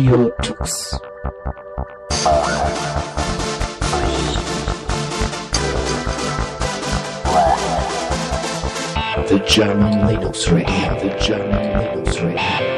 Tux. The German Linux Radio, the German Linux Radio.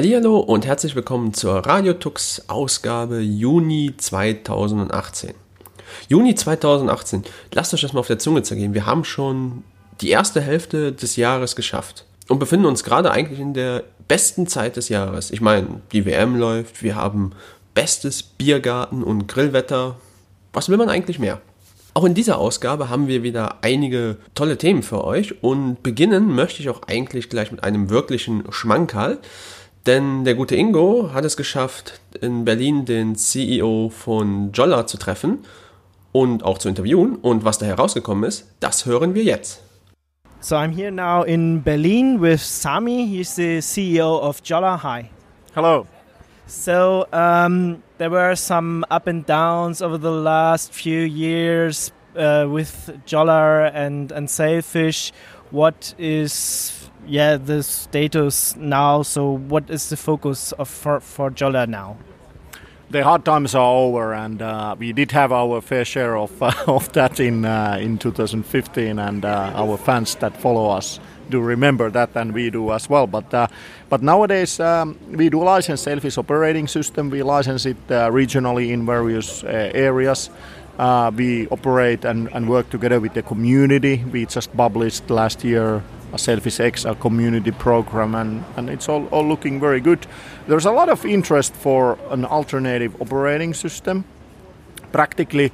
Hallihallo und herzlich willkommen zur Radiotux Ausgabe Juni 2018. Juni 2018, lasst euch das mal auf der Zunge zergehen. Wir haben schon die erste Hälfte des Jahres geschafft und befinden uns gerade eigentlich in der besten Zeit des Jahres. Ich meine, die WM läuft, wir haben bestes Biergarten und Grillwetter. Was will man eigentlich mehr? Auch in dieser Ausgabe haben wir wieder einige tolle Themen für euch und beginnen möchte ich auch eigentlich gleich mit einem wirklichen Schmankerl. Denn der gute Ingo hat es geschafft, in Berlin den CEO von Jolla zu treffen und auch zu interviewen. Und was da herausgekommen ist, das hören wir jetzt. So I'm here now in Berlin with Sami. He's the CEO of Jolla. Hi. Hello. So um, there were some up and downs over the last few years uh, with Jolla and and Sailfish. what is yeah the status now? So what is the focus of for for Jolla now? the hard times are over, and uh, we did have our fair share of uh, of that in uh, in 2015, and uh, our fans that follow us do remember that, and we do as well. But uh, but nowadays um, we do license Selfish operating system. We license it uh, regionally in various areas. we operate and, and work together with the community. We just published last year a Selfish X, a community program, and, and it's all, all looking very good. There's a lot of interest for an alternative operating system. Practically,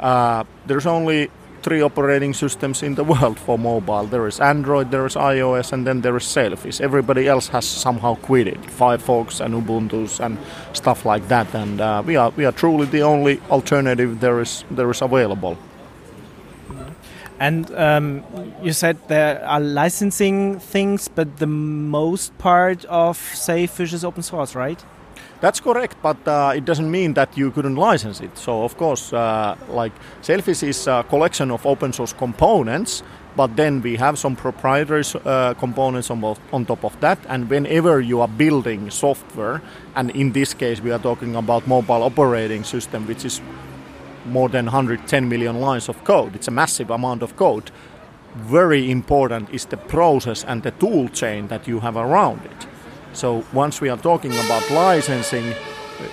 uh, there's only three operating systems in the world for mobile. There is Android, there is iOS, and then there is Selfish. Everybody else has somehow quit it. Firefox and Ubuntu and stuff like that. And uh, we are we are truly the only alternative there is there is available. And um, you said there are licensing things, but the most part of Sailfish is open source, right? That's correct, but uh, it doesn't mean that you couldn't license it. So, of course, uh, like Selfish is a collection of open source components, but then we have some proprietary uh, components on, on top of that. And whenever you are building software, and in this case we are talking about mobile operating system, which is more than 110 million lines of code. It's a massive amount of code. Very important is the process and the tool chain that you have around it. So once we are talking about licensing,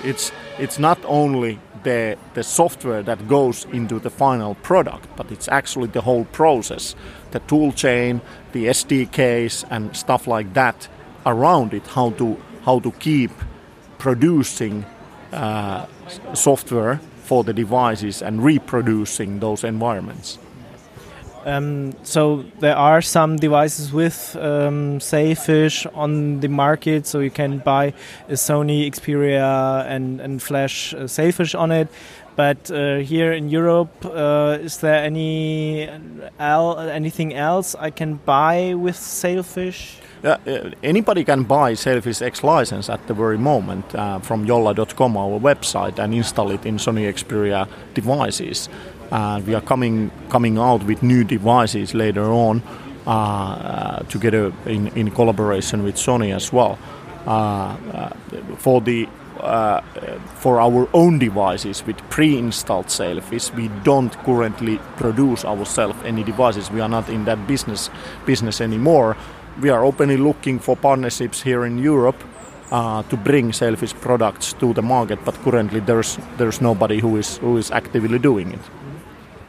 it's it's not only the the software that goes into the final product, but it's actually the whole process, the tool chain, the SDKs and stuff like that around it. How to how to keep producing uh, software for the devices and reproducing those environments. Um, so there are some devices with um, on the market, so you can buy a Sony Xperia and, and flash uh, Sailfish on it. But uh, here in Europe, uh, is there any uh, anything else I can buy with Sailfish? Uh, anybody can buy Selfish X license at the very moment uh, from jolla.com, our website, and install it in Sony Xperia devices. Uh, we are coming coming out with new devices later on, uh, uh, together in, in collaboration with Sony as well. Uh, for the for our own devices with pre-installed Selfish, we don't currently produce ourselves any devices. We are not in that business business anymore we are openly looking for partnerships here in Europe uh, to bring Selfish products to the market, but currently there's there's nobody who is who is actively doing it.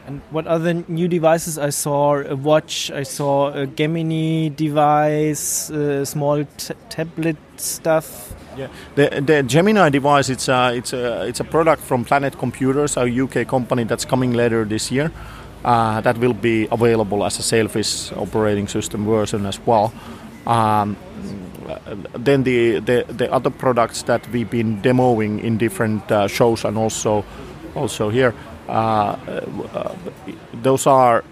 And what other new devices I saw? A watch, I saw a Gemini device, a small tablet stuff. Yeah, the, the Gemini device it's a, it's a it's a product from Planet Computers, a UK company that's coming later this year. Uh, that will be available as a Selfish operating system version as well. Um, then the, the, the other products that we've been demoing in different uh, shows and also also here, uh, uh those are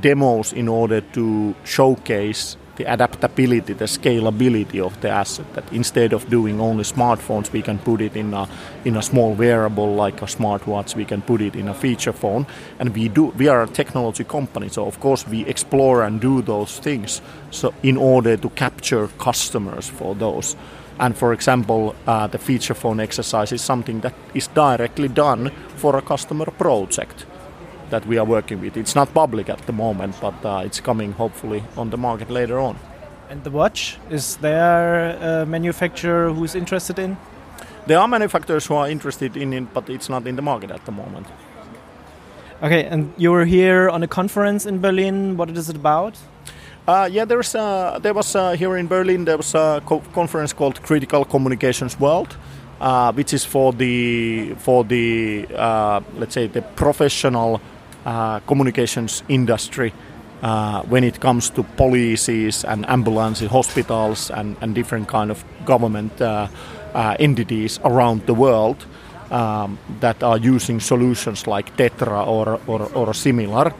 demos in order to showcase the adaptability, the scalability of the asset. That instead of doing only smartphones, we can put it in a in a small wearable like a smartwatch. We can put it in a feature phone, and we do. We are a technology company, so of course we explore and do those things. So in order to capture customers for those. And for example, uh, the feature phone exercise is something that is directly done for a customer project that we are working with. It's not public at the moment, but uh, it's coming hopefully on the market later on. And the watch is there a manufacturer who's interested in? There are manufacturers who are interested in it, but it's not in the market at the moment. Okay, and you were here on a conference in Berlin. What is it about? Uh, yeah, there's uh, there was uh, here in Berlin there was a co conference called Critical Communications World, uh, which is for the for the uh, let's say the professional uh, communications industry uh, when it comes to policies and ambulances, hospitals, and, and different kind of government uh, uh entities around the world um, that are using solutions like Tetra or, or, or similar.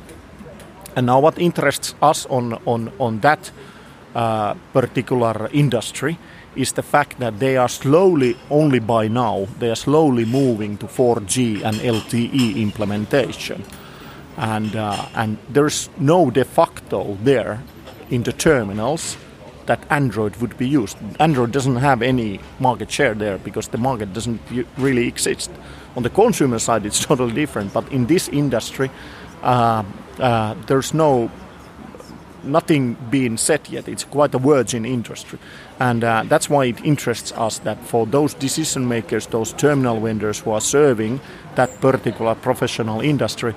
And now, what interests us on on on that uh, particular industry is the fact that they are slowly, only by now, they are slowly moving to 4G and LTE implementation and uh, and there's no de facto there in the terminals that Android would be used. Android doesn't have any market share there because the market doesn't really exist. On the consumer side, it's totally different. But in this industry, uh, uh, there's no nothing being said yet. It's quite a virgin industry, and uh, that's why it interests us that for those decision makers, those terminal vendors who are serving that particular professional industry,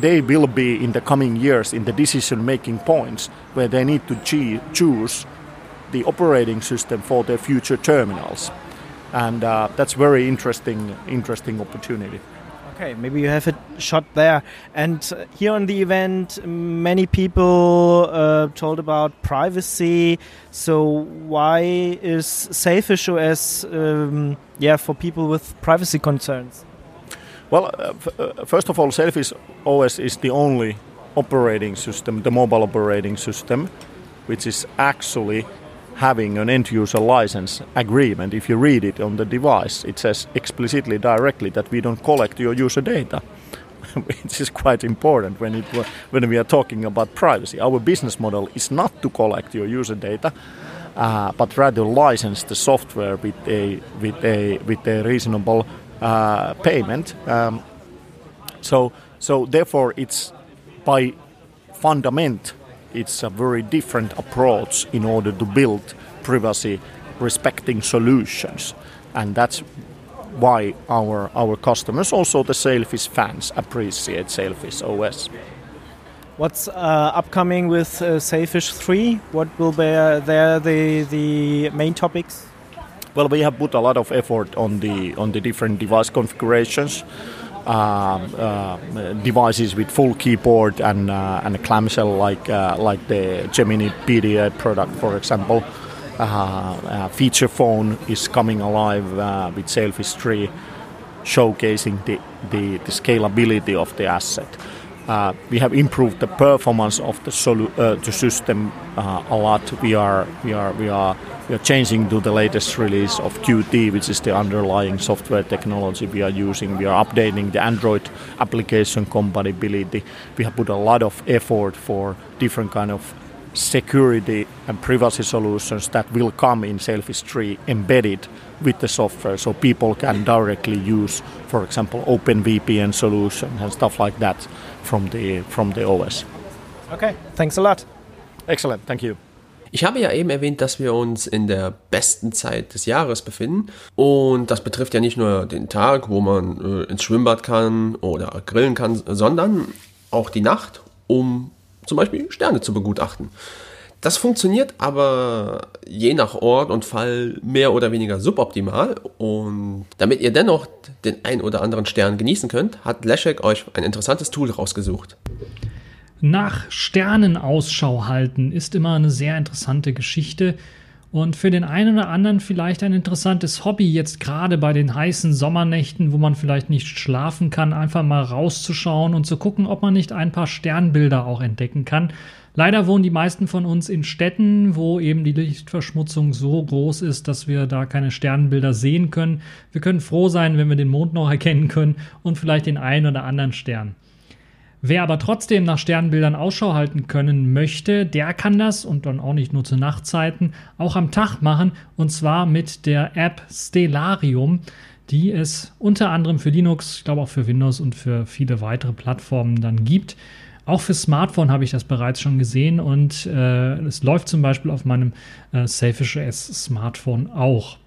they will be in the coming years in the decision making points where they need to choose the operating system for their future terminals, and uh, that's very interesting, interesting opportunity. Okay, maybe you have a shot there. And uh, here on the event, many people uh, told about privacy. So why is Safish OS, um, yeah, for people with privacy concerns? Well, uh, uh, first of all, Selfish OS is the only operating system, the mobile operating system, which is actually having an end user license agreement. If you read it on the device, it says explicitly directly that we don't collect your user data. Which is quite important when, it, when we are talking about privacy. Our business model is not to collect your user data, uh, but rather license the software with a, with a, with a reasonable uh, payment. Um, so, so therefore, it's by fundament, it's a very different approach in order to build privacy respecting solutions, and that's why our our customers, also the Sailfish fans, appreciate Sailfish OS. What's uh, upcoming with uh, Sailfish 3? What will be uh, there the, the main topics? Well, we have put a lot of effort on the on the different device configurations. Um, uh, devices with full keyboard and uh, and a clamshell like uh, like the Gemini PDA product, for example. Uh, uh, feature phone is coming alive uh, with Sailfish 3, showcasing the, the, the scalability of the asset. Uh, we have improved the performance of the, solu- uh, the system uh, a lot. We are we are we are we are changing to the latest release of Qt, which is the underlying software technology we are using. We are updating the Android application compatibility. We have put a lot of effort for different kind of security and privacy solutions that will come in Selfish 3 embedded with the software so people can directly use for example OpenVPN solution and stuff like that from the from the OS. Okay, thanks a lot. Excellent, thank you. Ich habe ja eben erwähnt, dass wir uns in der besten Zeit des Jahres befinden. Und das betrifft ja nicht nur den Tag, wo man äh, ins Schwimmbad kann oder grillen kann, sondern auch die Nacht, um zum Beispiel Sterne zu begutachten. Das funktioniert aber je nach Ort und Fall mehr oder weniger suboptimal. Und damit ihr dennoch den ein oder anderen Stern genießen könnt, hat Leszek euch ein interessantes Tool rausgesucht. Nach Sternen Ausschau halten ist immer eine sehr interessante Geschichte und für den einen oder anderen vielleicht ein interessantes Hobby, jetzt gerade bei den heißen Sommernächten, wo man vielleicht nicht schlafen kann, einfach mal rauszuschauen und zu gucken, ob man nicht ein paar Sternbilder auch entdecken kann. Leider wohnen die meisten von uns in Städten, wo eben die Lichtverschmutzung so groß ist, dass wir da keine Sternbilder sehen können. Wir können froh sein, wenn wir den Mond noch erkennen können und vielleicht den einen oder anderen Stern. Wer aber trotzdem nach Sternbildern Ausschau halten können möchte, der kann das und dann auch nicht nur zu Nachtzeiten, auch am Tag machen und zwar mit der App Stellarium, die es unter anderem für Linux, ich glaube auch für Windows und für viele weitere Plattformen dann gibt. Auch für Smartphone habe ich das bereits schon gesehen und äh, es läuft zum Beispiel auf meinem äh, Selfish OS Smartphone auch.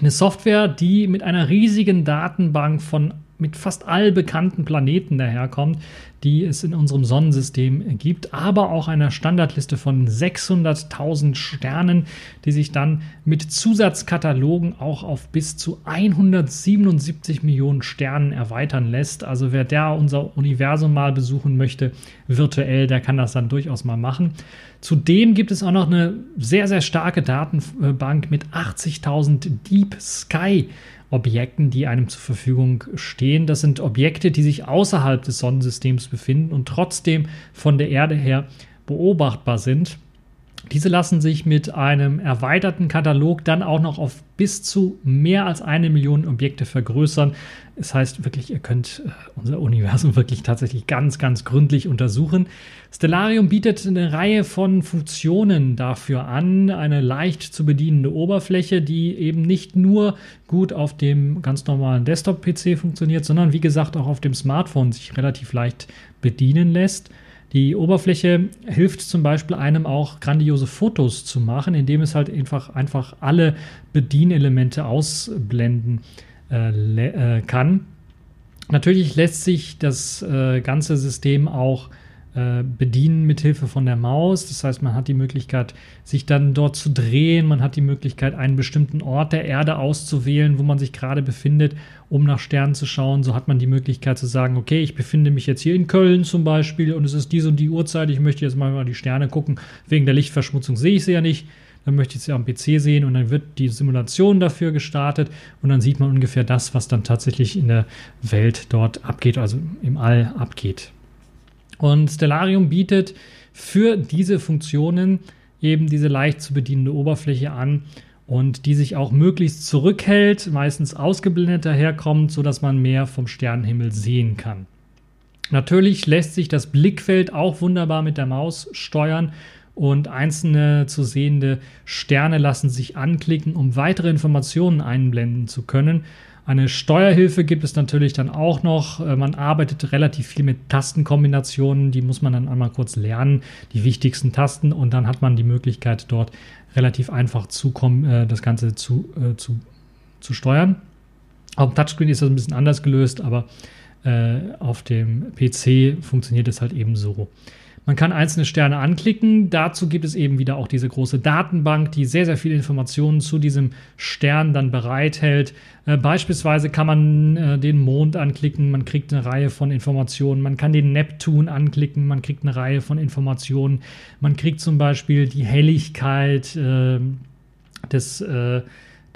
Eine Software, die mit einer riesigen Datenbank von mit fast all bekannten Planeten daherkommt, die es in unserem Sonnensystem gibt, aber auch einer Standardliste von 600.000 Sternen, die sich dann mit Zusatzkatalogen auch auf bis zu 177 Millionen Sternen erweitern lässt. Also wer da unser Universum mal besuchen möchte, virtuell, der kann das dann durchaus mal machen. Zudem gibt es auch noch eine sehr, sehr starke Datenbank mit 80.000 Deep Sky Objekten, die einem zur Verfügung stehen. Das sind Objekte, die sich außerhalb des Sonnensystems befinden und trotzdem von der Erde her beobachtbar sind. Diese lassen sich mit einem erweiterten Katalog dann auch noch auf bis zu mehr als eine Million Objekte vergrößern. Das heißt wirklich, ihr könnt äh, unser Universum wirklich tatsächlich ganz, ganz gründlich untersuchen. Stellarium bietet eine Reihe von Funktionen dafür an. Eine leicht zu bedienende Oberfläche, die eben nicht nur gut auf dem ganz normalen Desktop-PC funktioniert, sondern wie gesagt auch auf dem Smartphone sich relativ leicht bedienen lässt. Die Oberfläche hilft zum Beispiel einem auch grandiose Fotos zu machen, indem es halt einfach, einfach alle Bedienelemente ausblenden äh, äh, kann. Natürlich lässt sich das äh, ganze System auch äh, bedienen mit Hilfe von der Maus. Das heißt, man hat die Möglichkeit, sich dann dort zu drehen. Man hat die Möglichkeit, einen bestimmten Ort der Erde auszuwählen, wo man sich gerade befindet, um nach Sternen zu schauen. So hat man die Möglichkeit zu sagen, okay, ich befinde mich jetzt hier in Köln zum Beispiel und es ist diese und die Uhrzeit. Ich möchte jetzt mal die Sterne gucken. Wegen der Lichtverschmutzung sehe ich sie ja nicht. Dann möchte ich sie am PC sehen und dann wird die Simulation dafür gestartet und dann sieht man ungefähr das, was dann tatsächlich in der Welt dort abgeht, also im All abgeht. Und Stellarium bietet für diese Funktionen eben diese leicht zu bedienende Oberfläche an und die sich auch möglichst zurückhält, meistens ausgeblendet daherkommt, sodass man mehr vom Sternenhimmel sehen kann. Natürlich lässt sich das Blickfeld auch wunderbar mit der Maus steuern und einzelne zu sehende Sterne lassen sich anklicken, um weitere Informationen einblenden zu können. Eine Steuerhilfe gibt es natürlich dann auch noch. Äh, man arbeitet relativ viel mit Tastenkombinationen, die muss man dann einmal kurz lernen, die wichtigsten Tasten und dann hat man die Möglichkeit dort relativ einfach zu äh, das Ganze zu, äh, zu, zu steuern. Auf dem Touchscreen ist das ein bisschen anders gelöst, aber auf dem PC funktioniert es halt eben so. Man kann einzelne Sterne anklicken. Dazu gibt es eben wieder auch diese große Datenbank, die sehr, sehr viele Informationen zu diesem Stern dann bereithält. Äh, beispielsweise kann man äh, den Mond anklicken, man kriegt eine Reihe von Informationen. Man kann den Neptun anklicken, man kriegt eine Reihe von Informationen. Man kriegt zum Beispiel die Helligkeit äh, des, äh,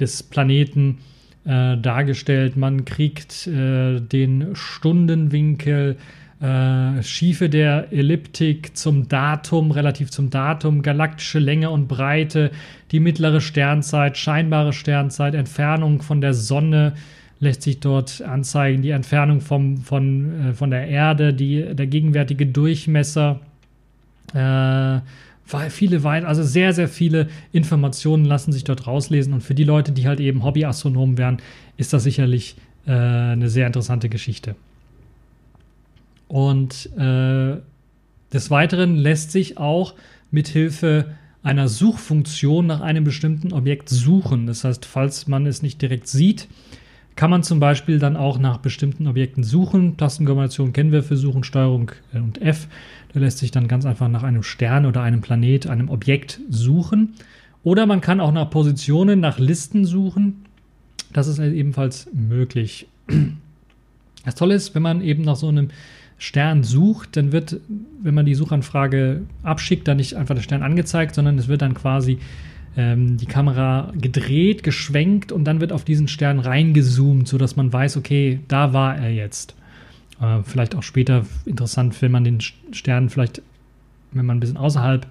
des Planeten dargestellt. Man kriegt den Stundenwinkel äh, Schiefe der Elliptik zum Datum, relativ zum Datum, galaktische Länge und Breite, die mittlere Sternzeit, scheinbare Sternzeit, Entfernung von der Sonne lässt sich dort anzeigen, die Entfernung vom, von, äh, von der Erde, die, der gegenwärtige Durchmesser. Äh, viele weit, also sehr, sehr viele Informationen lassen sich dort rauslesen. Und für die Leute, die halt eben Hobbyastronomen wären, ist das sicherlich äh, eine sehr interessante Geschichte. Und äh, des Weiteren lässt sich auch mit Hilfe einer Suchfunktion nach einem bestimmten Objekt suchen. Das heißt, falls man es nicht direkt sieht, kann man zum Beispiel dann auch nach bestimmten Objekten suchen. Tastenkombination kennen wir für Suchen, Steuerung äh, und F. Da lässt sich dann ganz einfach nach einem Stern oder einem Planet, einem Objekt suchen. Oder man kann auch nach Positionen, nach Listen suchen. Das ist ebenfalls möglich. Das Tolle ist, wenn man eben nach so einem Stern sucht, dann wird, wenn man die Suchanfrage abschickt, dann nicht einfach der Stern angezeigt, sondern es wird dann quasi ähm, die Kamera gedreht, geschwenkt und dann wird auf diesen Stern reingezoomt, sodass man weiß, okay, da war er jetzt. Äh, vielleicht auch später interessant, wenn man den Stern vielleicht, wenn man ein bisschen außerhalb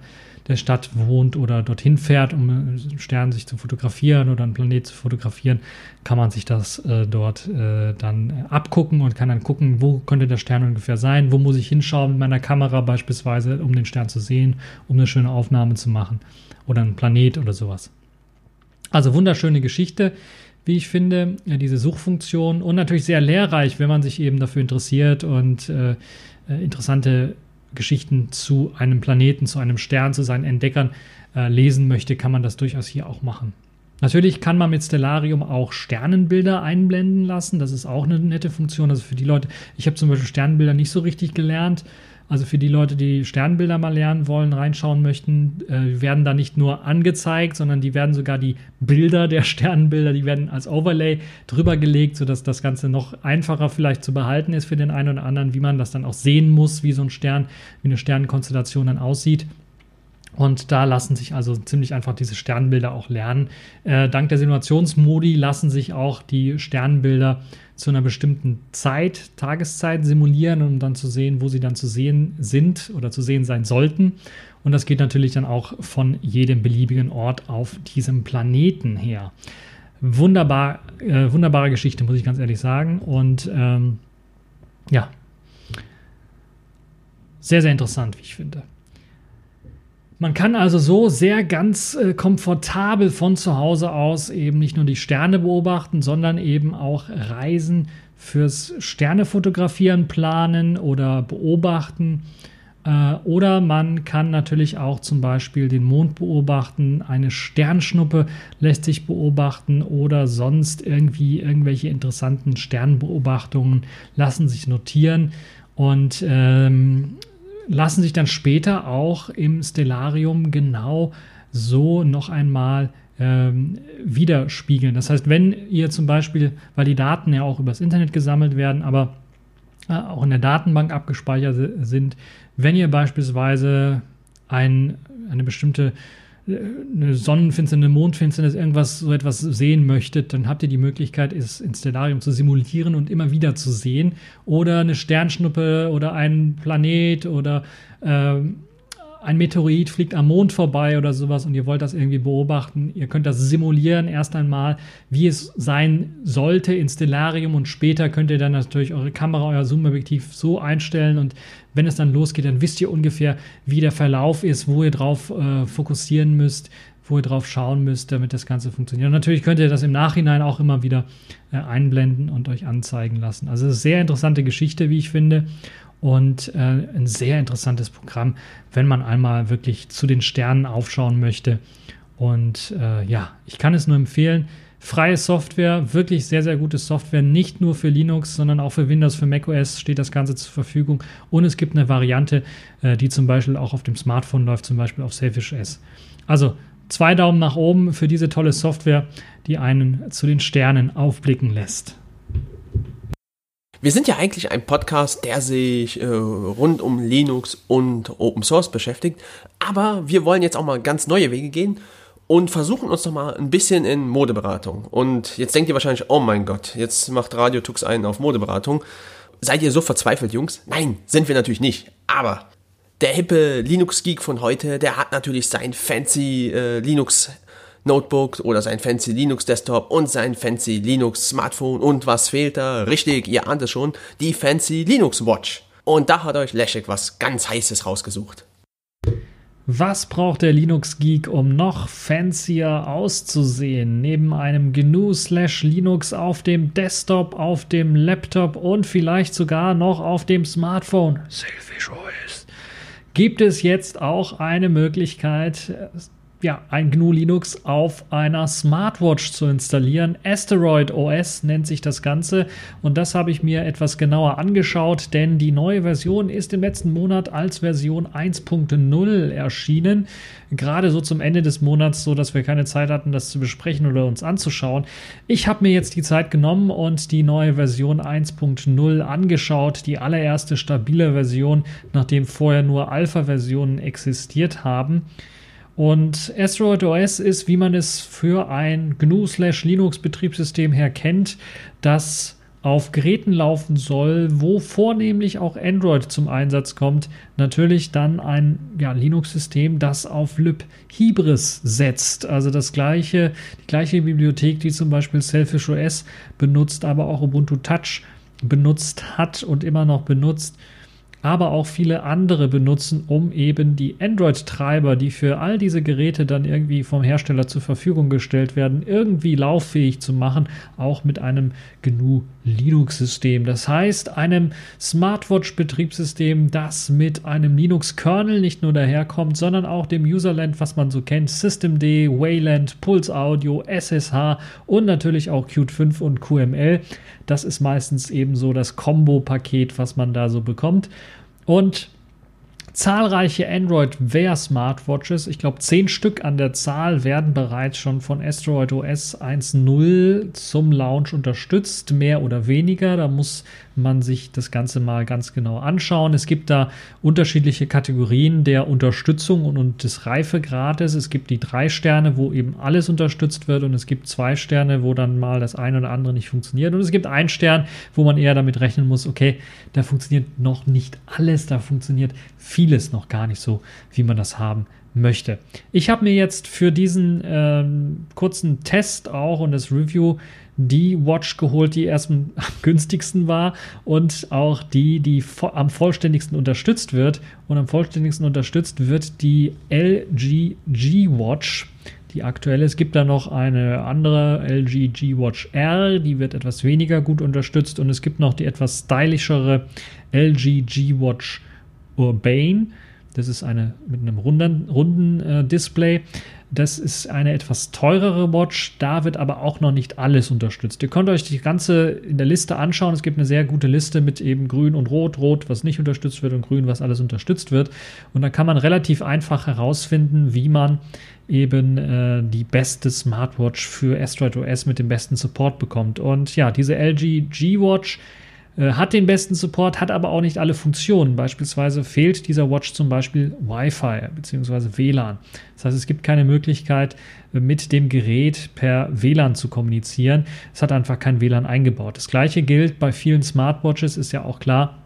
der Stadt wohnt oder dorthin fährt, um einen Stern sich zu fotografieren oder einen Planet zu fotografieren, kann man sich das äh, dort äh, dann abgucken und kann dann gucken, wo könnte der Stern ungefähr sein, wo muss ich hinschauen mit meiner Kamera beispielsweise, um den Stern zu sehen, um eine schöne Aufnahme zu machen oder einen Planet oder sowas. Also wunderschöne Geschichte, wie ich finde, ja, diese Suchfunktion und natürlich sehr lehrreich, wenn man sich eben dafür interessiert und äh, äh interessante Geschichten zu einem Planeten, zu einem Stern, zu seinen Entdeckern äh, lesen möchte, kann man das durchaus hier auch machen. Natürlich kann man mit Stellarium auch Sternenbilder einblenden lassen. Das ist auch eine nette Funktion. Also für die Leute, ich habe zum Beispiel Sternbilder nicht so richtig gelernt. Also für die Leute, die Sternbilder mal lernen wollen, reinschauen möchten, äh, werden da nicht nur angezeigt, sondern die werden sogar die Bilder der Sternbilder, die werden als Overlay drüber gelegt, sodass das Ganze noch einfacher vielleicht zu behalten ist für den einen oder anderen, wie man das dann auch sehen muss, wie so ein Stern, wie eine Sternenkonstellation dann aussieht. Und da lassen sich also ziemlich einfach diese Sternbilder auch lernen. Äh, dank der Simulationsmodi lassen sich auch die Sternbilder zu einer bestimmten Zeit, Tageszeit simulieren, um dann zu sehen, wo sie dann zu sehen sind oder zu sehen sein sollten. Und das geht natürlich dann auch von jedem beliebigen Ort auf diesem Planeten her. Wunderbar, äh, wunderbare Geschichte, muss ich ganz ehrlich sagen. Und ähm, ja, sehr, sehr interessant, wie ich finde. Man kann also so sehr ganz äh, komfortabel von zu Hause aus eben nicht nur die Sterne beobachten, sondern eben auch Reisen fürs Sternefotografieren planen oder beobachten. Äh, oder man kann natürlich auch zum Beispiel den Mond beobachten, eine Sternschnuppe lässt sich beobachten oder sonst irgendwie irgendwelche interessanten Sternbeobachtungen lassen sich notieren. Und ähm, lassen sich dann später auch im Stellarium genau so noch einmal ähm, widerspiegeln. Das heißt, wenn ihr zum Beispiel, weil die Daten ja auch übers Internet gesammelt werden, aber äh, auch in der Datenbank abgespeichert sind, wenn ihr beispielsweise ein, eine bestimmte eine Sonnenfinsternis, eine Mondfinsternis, irgendwas, so etwas sehen möchtet, dann habt ihr die Möglichkeit, es ins Stellarium zu simulieren und immer wieder zu sehen. Oder eine Sternschnuppe oder ein Planet oder äh, ein Meteorit fliegt am Mond vorbei oder sowas und ihr wollt das irgendwie beobachten. Ihr könnt das simulieren erst einmal, wie es sein sollte in Stellarium und später könnt ihr dann natürlich eure Kamera, euer Zoom-Objektiv so einstellen und wenn es dann losgeht, dann wisst ihr ungefähr, wie der Verlauf ist, wo ihr drauf äh, fokussieren müsst, wo ihr drauf schauen müsst, damit das Ganze funktioniert. Und natürlich könnt ihr das im Nachhinein auch immer wieder äh, einblenden und euch anzeigen lassen. Also es ist eine sehr interessante Geschichte, wie ich finde. Und äh, ein sehr interessantes Programm, wenn man einmal wirklich zu den Sternen aufschauen möchte. Und äh, ja, ich kann es nur empfehlen freie Software, wirklich sehr, sehr gute Software, nicht nur für Linux, sondern auch für Windows, für macOS steht das Ganze zur Verfügung. Und es gibt eine Variante, äh, die zum Beispiel auch auf dem Smartphone läuft, zum Beispiel auf Selfish S. Also zwei Daumen nach oben für diese tolle Software, die einen zu den Sternen aufblicken lässt. Wir sind ja eigentlich ein Podcast, der sich äh, rund um Linux und Open Source beschäftigt, aber wir wollen jetzt auch mal ganz neue Wege gehen und versuchen uns noch mal ein bisschen in Modeberatung. Und jetzt denkt ihr wahrscheinlich, oh mein Gott, jetzt macht Radio Tux einen auf Modeberatung. Seid ihr so verzweifelt, Jungs? Nein, sind wir natürlich nicht. Aber der hippe Linux-Geek von heute, der hat natürlich sein fancy äh, Linux Notebook oder sein fancy Linux Desktop und sein fancy Linux Smartphone und was fehlt da? Richtig, ihr ahnt es schon, die fancy Linux Watch. Und da hat euch Leszek was ganz heißes rausgesucht. Was braucht der Linux-Geek, um noch fancier auszusehen? Neben einem GNU slash Linux auf dem Desktop, auf dem Laptop und vielleicht sogar noch auf dem Smartphone. Selfish OS. Gibt es jetzt auch eine Möglichkeit, ja, ein GNU Linux auf einer Smartwatch zu installieren. Asteroid OS nennt sich das Ganze und das habe ich mir etwas genauer angeschaut, denn die neue Version ist im letzten Monat als Version 1.0 erschienen. Gerade so zum Ende des Monats, so dass wir keine Zeit hatten, das zu besprechen oder uns anzuschauen. Ich habe mir jetzt die Zeit genommen und die neue Version 1.0 angeschaut, die allererste stabile Version, nachdem vorher nur Alpha-Versionen existiert haben. Und Asteroid OS ist, wie man es für ein GNU/Linux-Betriebssystem her kennt, das auf Geräten laufen soll, wo vornehmlich auch Android zum Einsatz kommt. Natürlich dann ein ja, Linux-System, das auf libhybris setzt. Also das gleiche, die gleiche Bibliothek, die zum Beispiel Selfish OS benutzt, aber auch Ubuntu Touch benutzt hat und immer noch benutzt aber auch viele andere benutzen, um eben die Android-Treiber, die für all diese Geräte dann irgendwie vom Hersteller zur Verfügung gestellt werden, irgendwie lauffähig zu machen, auch mit einem GNU Linux-System. Das heißt, einem Smartwatch-Betriebssystem, das mit einem Linux-Kernel nicht nur daherkommt, sondern auch dem Userland, was man so kennt, Systemd, Wayland, Pulse Audio, SSH und natürlich auch Qt 5 und QML. Das ist meistens eben so das Combo-Paket, was man da so bekommt. Und zahlreiche Android Wear Smartwatches, ich glaube zehn Stück an der Zahl, werden bereits schon von Asteroid OS 1.0 zum Launch unterstützt, mehr oder weniger. Da muss man sich das Ganze mal ganz genau anschauen. Es gibt da unterschiedliche Kategorien der Unterstützung und, und des Reifegrades. Es gibt die drei Sterne, wo eben alles unterstützt wird und es gibt zwei Sterne, wo dann mal das eine oder andere nicht funktioniert. Und es gibt einen Stern, wo man eher damit rechnen muss, okay, da funktioniert noch nicht alles, da funktioniert vieles noch gar nicht so, wie man das haben möchte. Ich habe mir jetzt für diesen ähm, kurzen Test auch und das Review die Watch geholt, die erst am günstigsten war und auch die, die am vollständigsten unterstützt wird. Und am vollständigsten unterstützt wird die LG G Watch, die aktuelle. Es gibt da noch eine andere LG G Watch R, die wird etwas weniger gut unterstützt. Und es gibt noch die etwas stylischere LG G Watch Urbane. Das ist eine mit einem runden, runden äh, Display. Das ist eine etwas teurere Watch, da wird aber auch noch nicht alles unterstützt. Ihr könnt euch die ganze in der Liste anschauen. Es gibt eine sehr gute Liste mit eben grün und rot, rot, was nicht unterstützt wird und grün, was alles unterstützt wird. Und da kann man relativ einfach herausfinden, wie man eben äh, die beste Smartwatch für Asteroid OS mit dem besten Support bekommt. Und ja, diese LG G-Watch hat den besten Support, hat aber auch nicht alle Funktionen. Beispielsweise fehlt dieser Watch zum Beispiel Wi-Fi bzw. WLAN. Das heißt, es gibt keine Möglichkeit, äh, mit dem Gerät per WLAN zu kommunizieren. Es hat einfach kein WLAN eingebaut. Das gleiche gilt bei vielen Smartwatches, ist ja auch klar,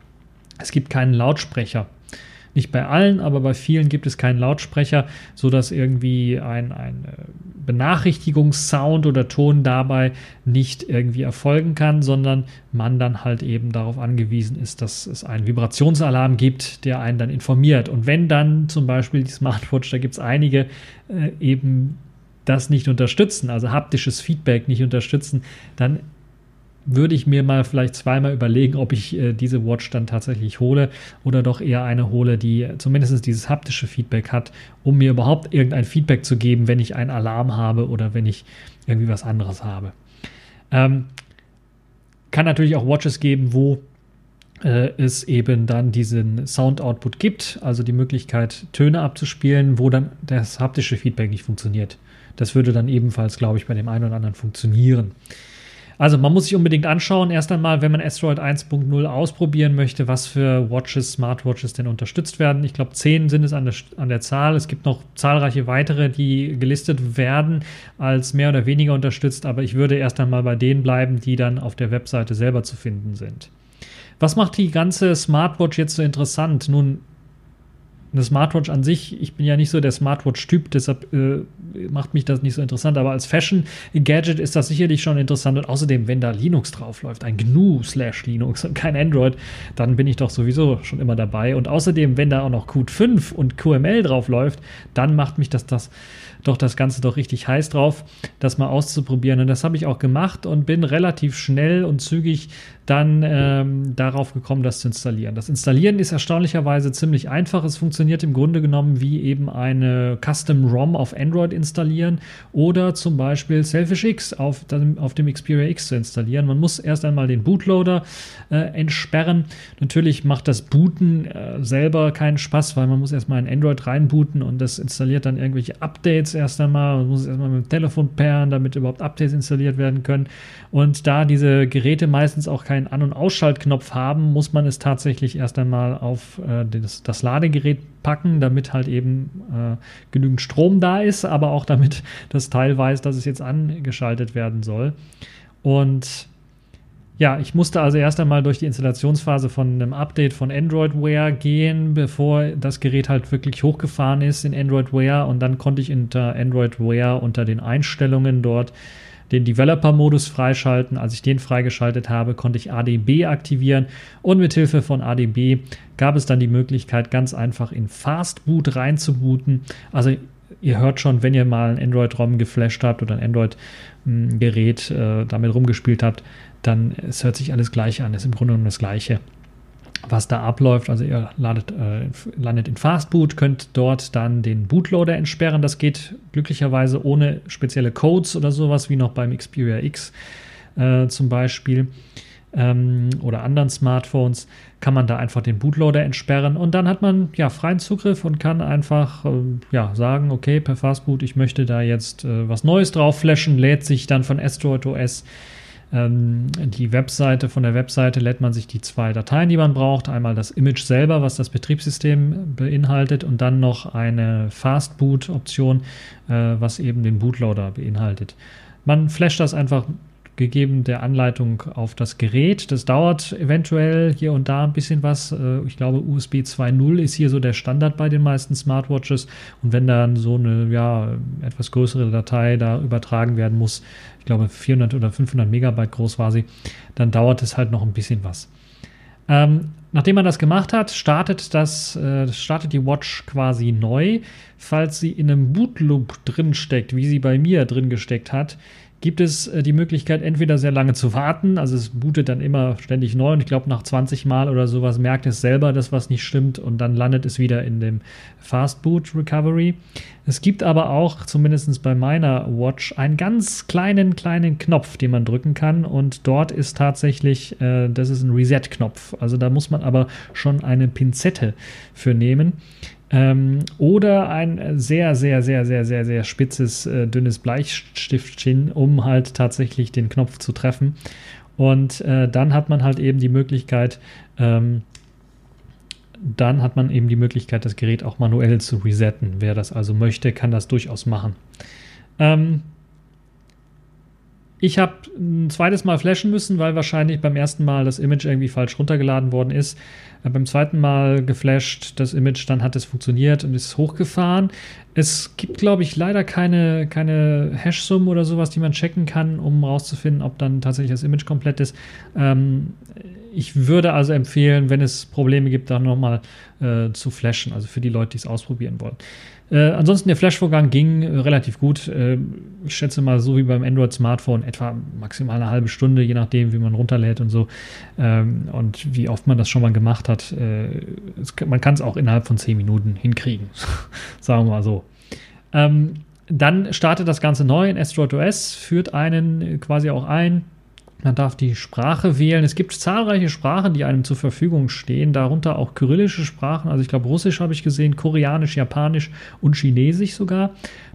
es gibt keinen Lautsprecher. Nicht bei allen, aber bei vielen gibt es keinen Lautsprecher, sodass irgendwie ein, ein äh, Benachrichtigungssound oder Ton dabei nicht irgendwie erfolgen kann, sondern man dann halt eben darauf angewiesen ist, dass es einen Vibrationsalarm gibt, der einen dann informiert. Und wenn dann zum Beispiel die Smartwatch, da gibt es einige, äh, eben das nicht unterstützen, also haptisches Feedback nicht unterstützen, dann würde ich mir mal vielleicht zweimal überlegen, ob ich äh, diese Watch dann tatsächlich hole oder doch eher eine hole, die zumindest dieses haptische Feedback hat, um mir überhaupt irgendein Feedback zu geben, wenn ich einen Alarm habe oder wenn ich irgendwie was anderes habe. Ähm, kann natürlich auch Watches geben, wo äh, es eben dann diesen Sound-Output gibt, also die Möglichkeit, Töne abzuspielen, wo dann das haptische Feedback nicht funktioniert. Das würde dann ebenfalls, glaube ich, bei dem einen oder anderen funktionieren. Also man muss sich unbedingt anschauen, erst einmal, wenn man Asteroid 1.0 ausprobieren möchte, was für Watches, Smartwatches denn unterstützt werden. Ich glaube, zehn sind es an der, an der Zahl. Es gibt noch zahlreiche weitere, die gelistet werden als mehr oder weniger unterstützt, aber ich würde erst einmal bei denen bleiben, die dann auf der Webseite selber zu finden sind. Was macht die ganze Smartwatch jetzt so interessant? Nun, eine Smartwatch an sich, ich bin ja nicht so der Smartwatch-Typ, deshalb äh, macht mich das nicht so interessant, aber als Fashion-Gadget ist das sicherlich schon interessant und außerdem, wenn da Linux draufläuft, ein GNU slash Linux und kein Android, dann bin ich doch sowieso schon immer dabei. Und außerdem, wenn da auch noch Qt 5 und QML draufläuft, dann macht mich das, das doch das Ganze doch richtig heiß drauf, das mal auszuprobieren und das habe ich auch gemacht und bin relativ schnell und zügig dann ähm, darauf gekommen, das zu installieren. Das Installieren ist erstaunlicherweise ziemlich einfach. Es funktioniert im Grunde genommen wie eben eine Custom ROM auf Android installieren oder zum Beispiel Selfish X auf dem, auf dem Xperia X zu installieren. Man muss erst einmal den Bootloader äh, entsperren. Natürlich macht das Booten äh, selber keinen Spaß, weil man muss erstmal ein Android reinbooten und das installiert dann irgendwelche Updates erst einmal. Man muss es erstmal mit dem Telefon pairen, damit überhaupt Updates installiert werden können. Und da diese Geräte meistens auch keinen An- und Ausschaltknopf haben, muss man es tatsächlich erst einmal auf äh, das, das, Ladegerät packen, damit halt eben äh, genügend Strom da ist, aber auch damit das Teil weiß, dass es jetzt angeschaltet werden soll. Und ja, ich musste also erst einmal durch die Installationsphase von einem Update von Android Wear gehen, bevor das Gerät halt wirklich hochgefahren ist in Android Wear und dann konnte ich unter Android Wear unter den Einstellungen dort den Developer-Modus freischalten. Als ich den freigeschaltet habe, konnte ich ADB aktivieren und mit Hilfe von ADB gab es dann die Möglichkeit, ganz einfach in Fastboot reinzubooten. Also ihr hört schon, wenn ihr mal ein Android-ROM geflasht habt oder ein Android-Gerät äh, damit rumgespielt habt, dann es hört sich alles gleich an. Es ist im Grunde genommen das Gleiche was da abläuft. Also ihr ladet, äh, landet in Fastboot, könnt dort dann den Bootloader entsperren. Das geht glücklicherweise ohne spezielle Codes oder sowas, wie noch beim Xperia X äh, zum Beispiel. ähm, oder anderen Smartphones, kann man da einfach den Bootloader entsperren und dann hat man ja freien Zugriff und kann einfach äh, ja, sagen, okay, per Fastboot, ich möchte da jetzt äh, was Neues drauf flashen, lädt sich dann von Android OS ähm, die Webseite, von der Webseite lädt man sich die zwei Dateien, die man braucht. Einmal das Image selber, was das Betriebssystem beinhaltet, und dann noch eine Fastboot-Option, äh, was eben den Bootloader beinhaltet. Man flasht das einfach gegeben der Anleitung auf das Gerät. Das dauert eventuell hier und da ein bisschen was. Äh, ich glaube, USB 2.0 ist hier so der Standard bei den meisten Smartwatches. Und wenn dann so eine ja, etwas größere Datei da übertragen werden muss, ich glaube 400 oder 500 Megabyte groß war sie, dann dauert es halt noch ein bisschen was. Ähm, nachdem man das gemacht hat, startet, das, äh, startet die Watch quasi neu. Falls sie in einem Bootloop drin steckt, wie sie bei mir drin gesteckt hat, gibt es äh, die Möglichkeit, entweder sehr lange zu warten, also es bootet dann immer ständig neu und ich glaube nach 20 Mal oder sowas merkt es selber, dass was nicht stimmt und dann landet es wieder in dem Fast Boot Recovery. Es gibt aber auch, zumindest bei meiner Watch, einen ganz kleinen, kleinen Knopf, den man drücken kann und dort ist tatsächlich, äh, das ist ein Reset-Knopf. Also da muss man aber schon eine Pinzette für nehmen. Ähm, oder ein sehr, sehr, sehr, sehr, sehr, sehr spitzes, äh, dünnes Bleistiftchen, um halt tatsächlich den Knopf zu treffen. Und äh, dann hat man halt eben die Möglichkeit, ähm, dann hat man eben die Möglichkeit, das Gerät auch manuell zu resetten. Wer das also möchte, kann das durchaus machen. Ähm, ich habe ein zweites Mal flashen müssen, weil wahrscheinlich beim ersten Mal das Image irgendwie falsch runtergeladen worden ist. Äh, beim zweiten Mal geflasht, das Image, dann hat es funktioniert und ist hochgefahren. Es gibt, glaube ich, leider keine, keine Hash-Sum oder sowas, die man checken kann, um herauszufinden, ob dann tatsächlich das Image komplett ist. Ähm, ich würde also empfehlen, wenn es Probleme gibt, dann nochmal äh, zu flashen, also für die Leute, die es ausprobieren wollen. Äh, ansonsten der Flash-Vorgang ging äh, relativ gut. Äh, ich schätze mal, so wie beim Android-Smartphone, etwa maximal eine halbe Stunde, je nachdem, wie man runterlädt und so. Ähm, und wie oft man das schon mal gemacht hat. Äh, es, man kann es auch innerhalb von zehn Minuten hinkriegen. Sagen wir mal so. Ähm, dann startet das Ganze neu in Android OS, führt einen quasi auch ein, man darf die Sprache wählen. Es gibt zahlreiche Sprachen, die einem zur Verfügung stehen, darunter auch kyrillische Sprachen. Also ich glaube, Russisch habe ich gesehen, Koreanisch, Japanisch und Chinesisch sogar.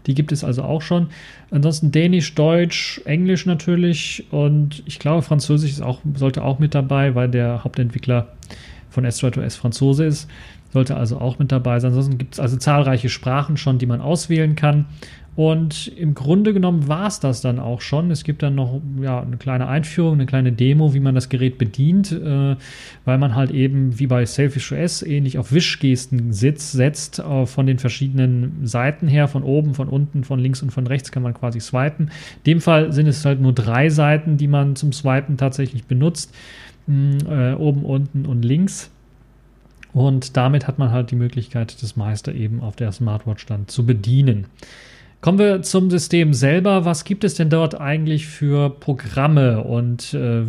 Die gibt es also auch schon. Ansonsten Dänisch, Deutsch, Englisch natürlich und ich glaube, Französisch ist auch, sollte auch mit dabei, weil der Hauptentwickler von S2S Franzose ist. Sollte also auch mit dabei sein. Ansonsten gibt es also zahlreiche Sprachen schon, die man auswählen kann. Und im Grunde genommen war es das dann auch schon. Es gibt dann noch ja, eine kleine Einführung, eine kleine Demo, wie man das Gerät bedient, äh, weil man halt eben wie bei Selfish OS ähnlich auf Wischgesten sitzt, setzt, äh, von den verschiedenen Seiten her, von oben, von unten, von links und von rechts kann man quasi swipen. In dem Fall sind es halt nur drei Seiten, die man zum Swipen tatsächlich benutzt. Hm, äh, oben, unten und links. Und damit hat man halt die Möglichkeit, das meiste eben auf der Smartwatch dann zu bedienen. Kommen wir zum System selber. Was gibt es denn dort eigentlich für Programme? Und äh,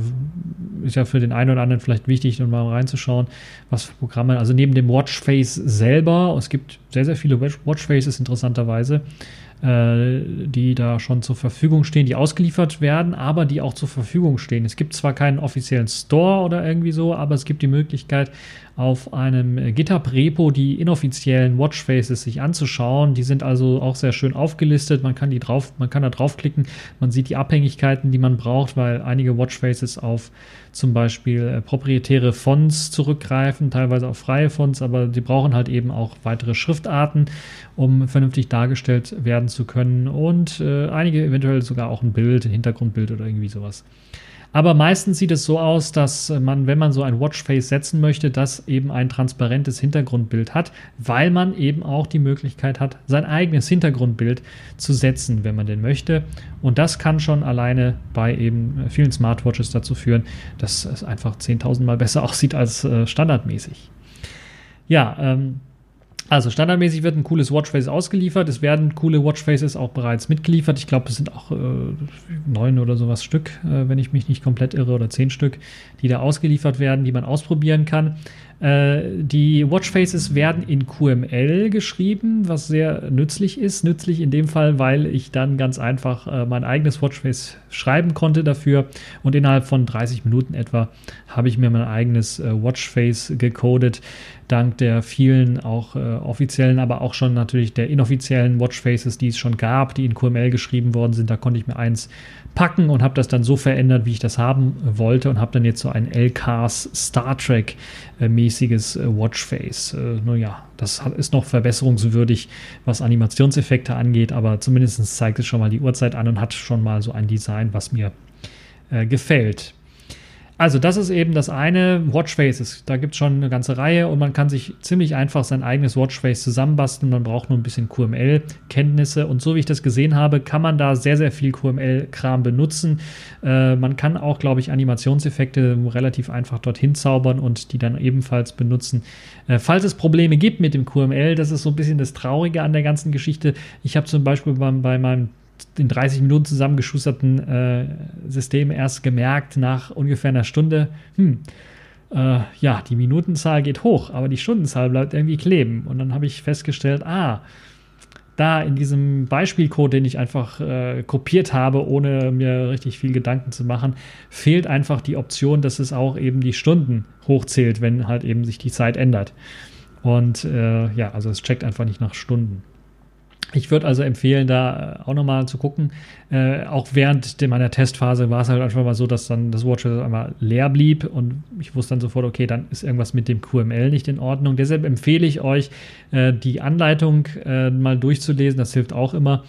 ist ja für den einen oder anderen vielleicht wichtig, um mal reinzuschauen, was für Programme. Also neben dem Watchface selber, es gibt sehr, sehr viele Watchfaces interessanterweise, die da schon zur Verfügung stehen, die ausgeliefert werden, aber die auch zur Verfügung stehen. Es gibt zwar keinen offiziellen Store oder irgendwie so, aber es gibt die Möglichkeit, auf einem GitHub-Repo die inoffiziellen Watchfaces sich anzuschauen. Die sind also auch sehr schön aufgelistet. Man kann die drauf, man kann da draufklicken. Man sieht die Abhängigkeiten, die man braucht, weil einige Watchfaces auf zum Beispiel äh, proprietäre Fonts zurückgreifen, teilweise auf freie Fonts, aber die brauchen halt eben auch weitere Schriftarten, um vernünftig dargestellt werden zu können und äh, einige eventuell sogar auch ein Bild, ein Hintergrundbild oder irgendwie sowas. Aber meistens sieht es so aus, dass man, wenn man so ein Watchface setzen möchte, das eben ein transparentes Hintergrundbild hat, weil man eben auch die Möglichkeit hat, sein eigenes Hintergrundbild zu setzen, wenn man den möchte. Und das kann schon alleine bei eben vielen Smartwatches dazu führen, dass es einfach 10.000 Mal besser aussieht als äh, standardmäßig. Ja, ähm, Also standardmäßig wird ein cooles Watchface ausgeliefert. Es werden coole Watchfaces auch bereits mitgeliefert. Ich glaube, es sind auch äh, neun oder sowas Stück, äh, wenn ich mich nicht komplett irre, oder zehn Stück, die da ausgeliefert werden, die man ausprobieren kann. Äh, die Watchfaces werden in QML geschrieben, was sehr nützlich ist. Nützlich in dem Fall, weil ich dann ganz einfach äh, mein eigenes Watchface schreiben konnte dafür und innerhalb von 30 Minuten etwa habe ich mir mein eigenes äh, Watchface gecodet dank der vielen auch äh, offiziellen, aber auch schon natürlich der inoffiziellen Watchfaces, die es schon gab, die in QML geschrieben worden sind. Da konnte ich mir eins packen und habe das dann so verändert, wie ich das haben wollte und habe dann jetzt so ein LKs Star Trek äh, mäßiges äh, Watchface. Äh, naja, das hat, ist noch verbesserungswürdig, was Animationseffekte angeht, aber zumindest zeigt es schon mal die Uhrzeit an und hat schon mal so ein Design, was mir äh, gefällt. Also, das ist eben das eine, Watchfaces. Da gibt es schon eine ganze Reihe und man kann sich ziemlich einfach sein eigenes Watchface zusammenbasteln. Man braucht nur ein bisschen QML-Kenntnisse und so wie ich das gesehen habe, kann man da sehr, sehr viel QML-Kram benutzen. Äh, man kann auch, glaube ich, Animationseffekte relativ einfach dorthin zaubern und die dann ebenfalls benutzen. Äh, falls es Probleme gibt mit dem QML, das ist so ein bisschen das Traurige an der ganzen Geschichte. Ich habe zum Beispiel bei, bei meinem in 30 Minuten zusammengeschusterten äh, System erst gemerkt, nach ungefähr einer Stunde, hm, äh, ja, die Minutenzahl geht hoch, aber die Stundenzahl bleibt irgendwie kleben. Und dann habe ich festgestellt, ah, da in diesem Beispielcode, den ich einfach äh, kopiert habe, ohne mir richtig viel Gedanken zu machen, fehlt einfach die Option, dass es auch eben die Stunden hochzählt, wenn halt eben sich die Zeit ändert. Und äh, ja, also es checkt einfach nicht nach Stunden. Ich würde also empfehlen, da äh, auch nochmal zu gucken. Äh, auch während meiner Testphase war es halt einfach mal so, dass dann das Watch einmal leer blieb und ich wusste dann sofort, okay, dann ist irgendwas mit dem QML nicht in Ordnung. Deshalb empfehle ich euch, äh, die Anleitung äh, mal durchzulesen. Das hilft auch immer.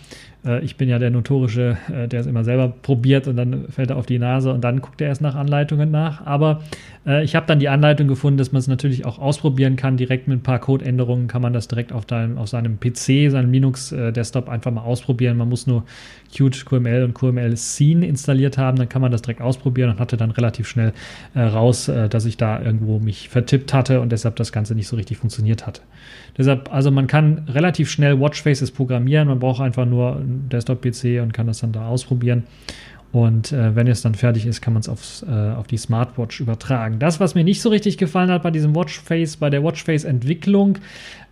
Äh, ich bin ja der notorische, äh, der es immer selber probiert und dann fällt er auf die Nase und dann guckt er erst nach Anleitungen nach. Aber äh, ich habe dann die Anleitung gefunden, dass man es natürlich auch ausprobieren kann. Direkt mit ein paar Codeänderungen kann man das direkt auf, deinem, auf seinem PC, seinem Linux-Desktop einfach mal ausprobieren. Man muss nur Qt, QML und QML Scene installiert haben, dann kann man das direkt ausprobieren und hatte dann relativ schnell raus, dass ich da irgendwo mich vertippt hatte und deshalb das Ganze nicht so richtig funktioniert hatte. Deshalb, also man kann relativ schnell Watchfaces programmieren, man braucht einfach nur einen Desktop-PC und kann das dann da ausprobieren. Und äh, wenn es dann fertig ist, kann man es äh, auf die Smartwatch übertragen. Das, was mir nicht so richtig gefallen hat bei diesem Watchface, bei der Watchface-Entwicklung,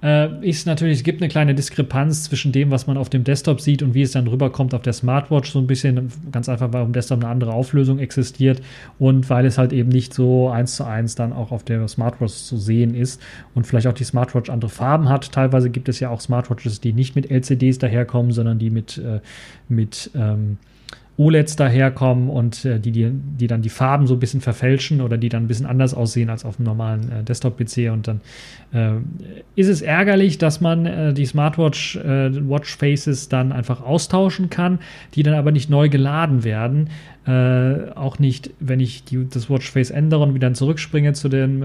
äh, ist natürlich, es gibt eine kleine Diskrepanz zwischen dem, was man auf dem Desktop sieht und wie es dann rüberkommt auf der Smartwatch. So ein bisschen, ganz einfach, weil auf dem Desktop eine andere Auflösung existiert und weil es halt eben nicht so eins zu eins dann auch auf der Smartwatch zu sehen ist und vielleicht auch die Smartwatch andere Farben hat. Teilweise gibt es ja auch Smartwatches, die nicht mit LCDs daherkommen, sondern die mit, äh, mit ähm, OLEDs daherkommen und äh, die, die, die dann die Farben so ein bisschen verfälschen oder die dann ein bisschen anders aussehen als auf einem normalen äh, Desktop-PC. Und dann äh, ist es ärgerlich, dass man äh, die Smartwatch äh, Watch Faces dann einfach austauschen kann, die dann aber nicht neu geladen werden. Äh, auch nicht, wenn ich die, das Watchface ändere und wieder zurückspringe zu dem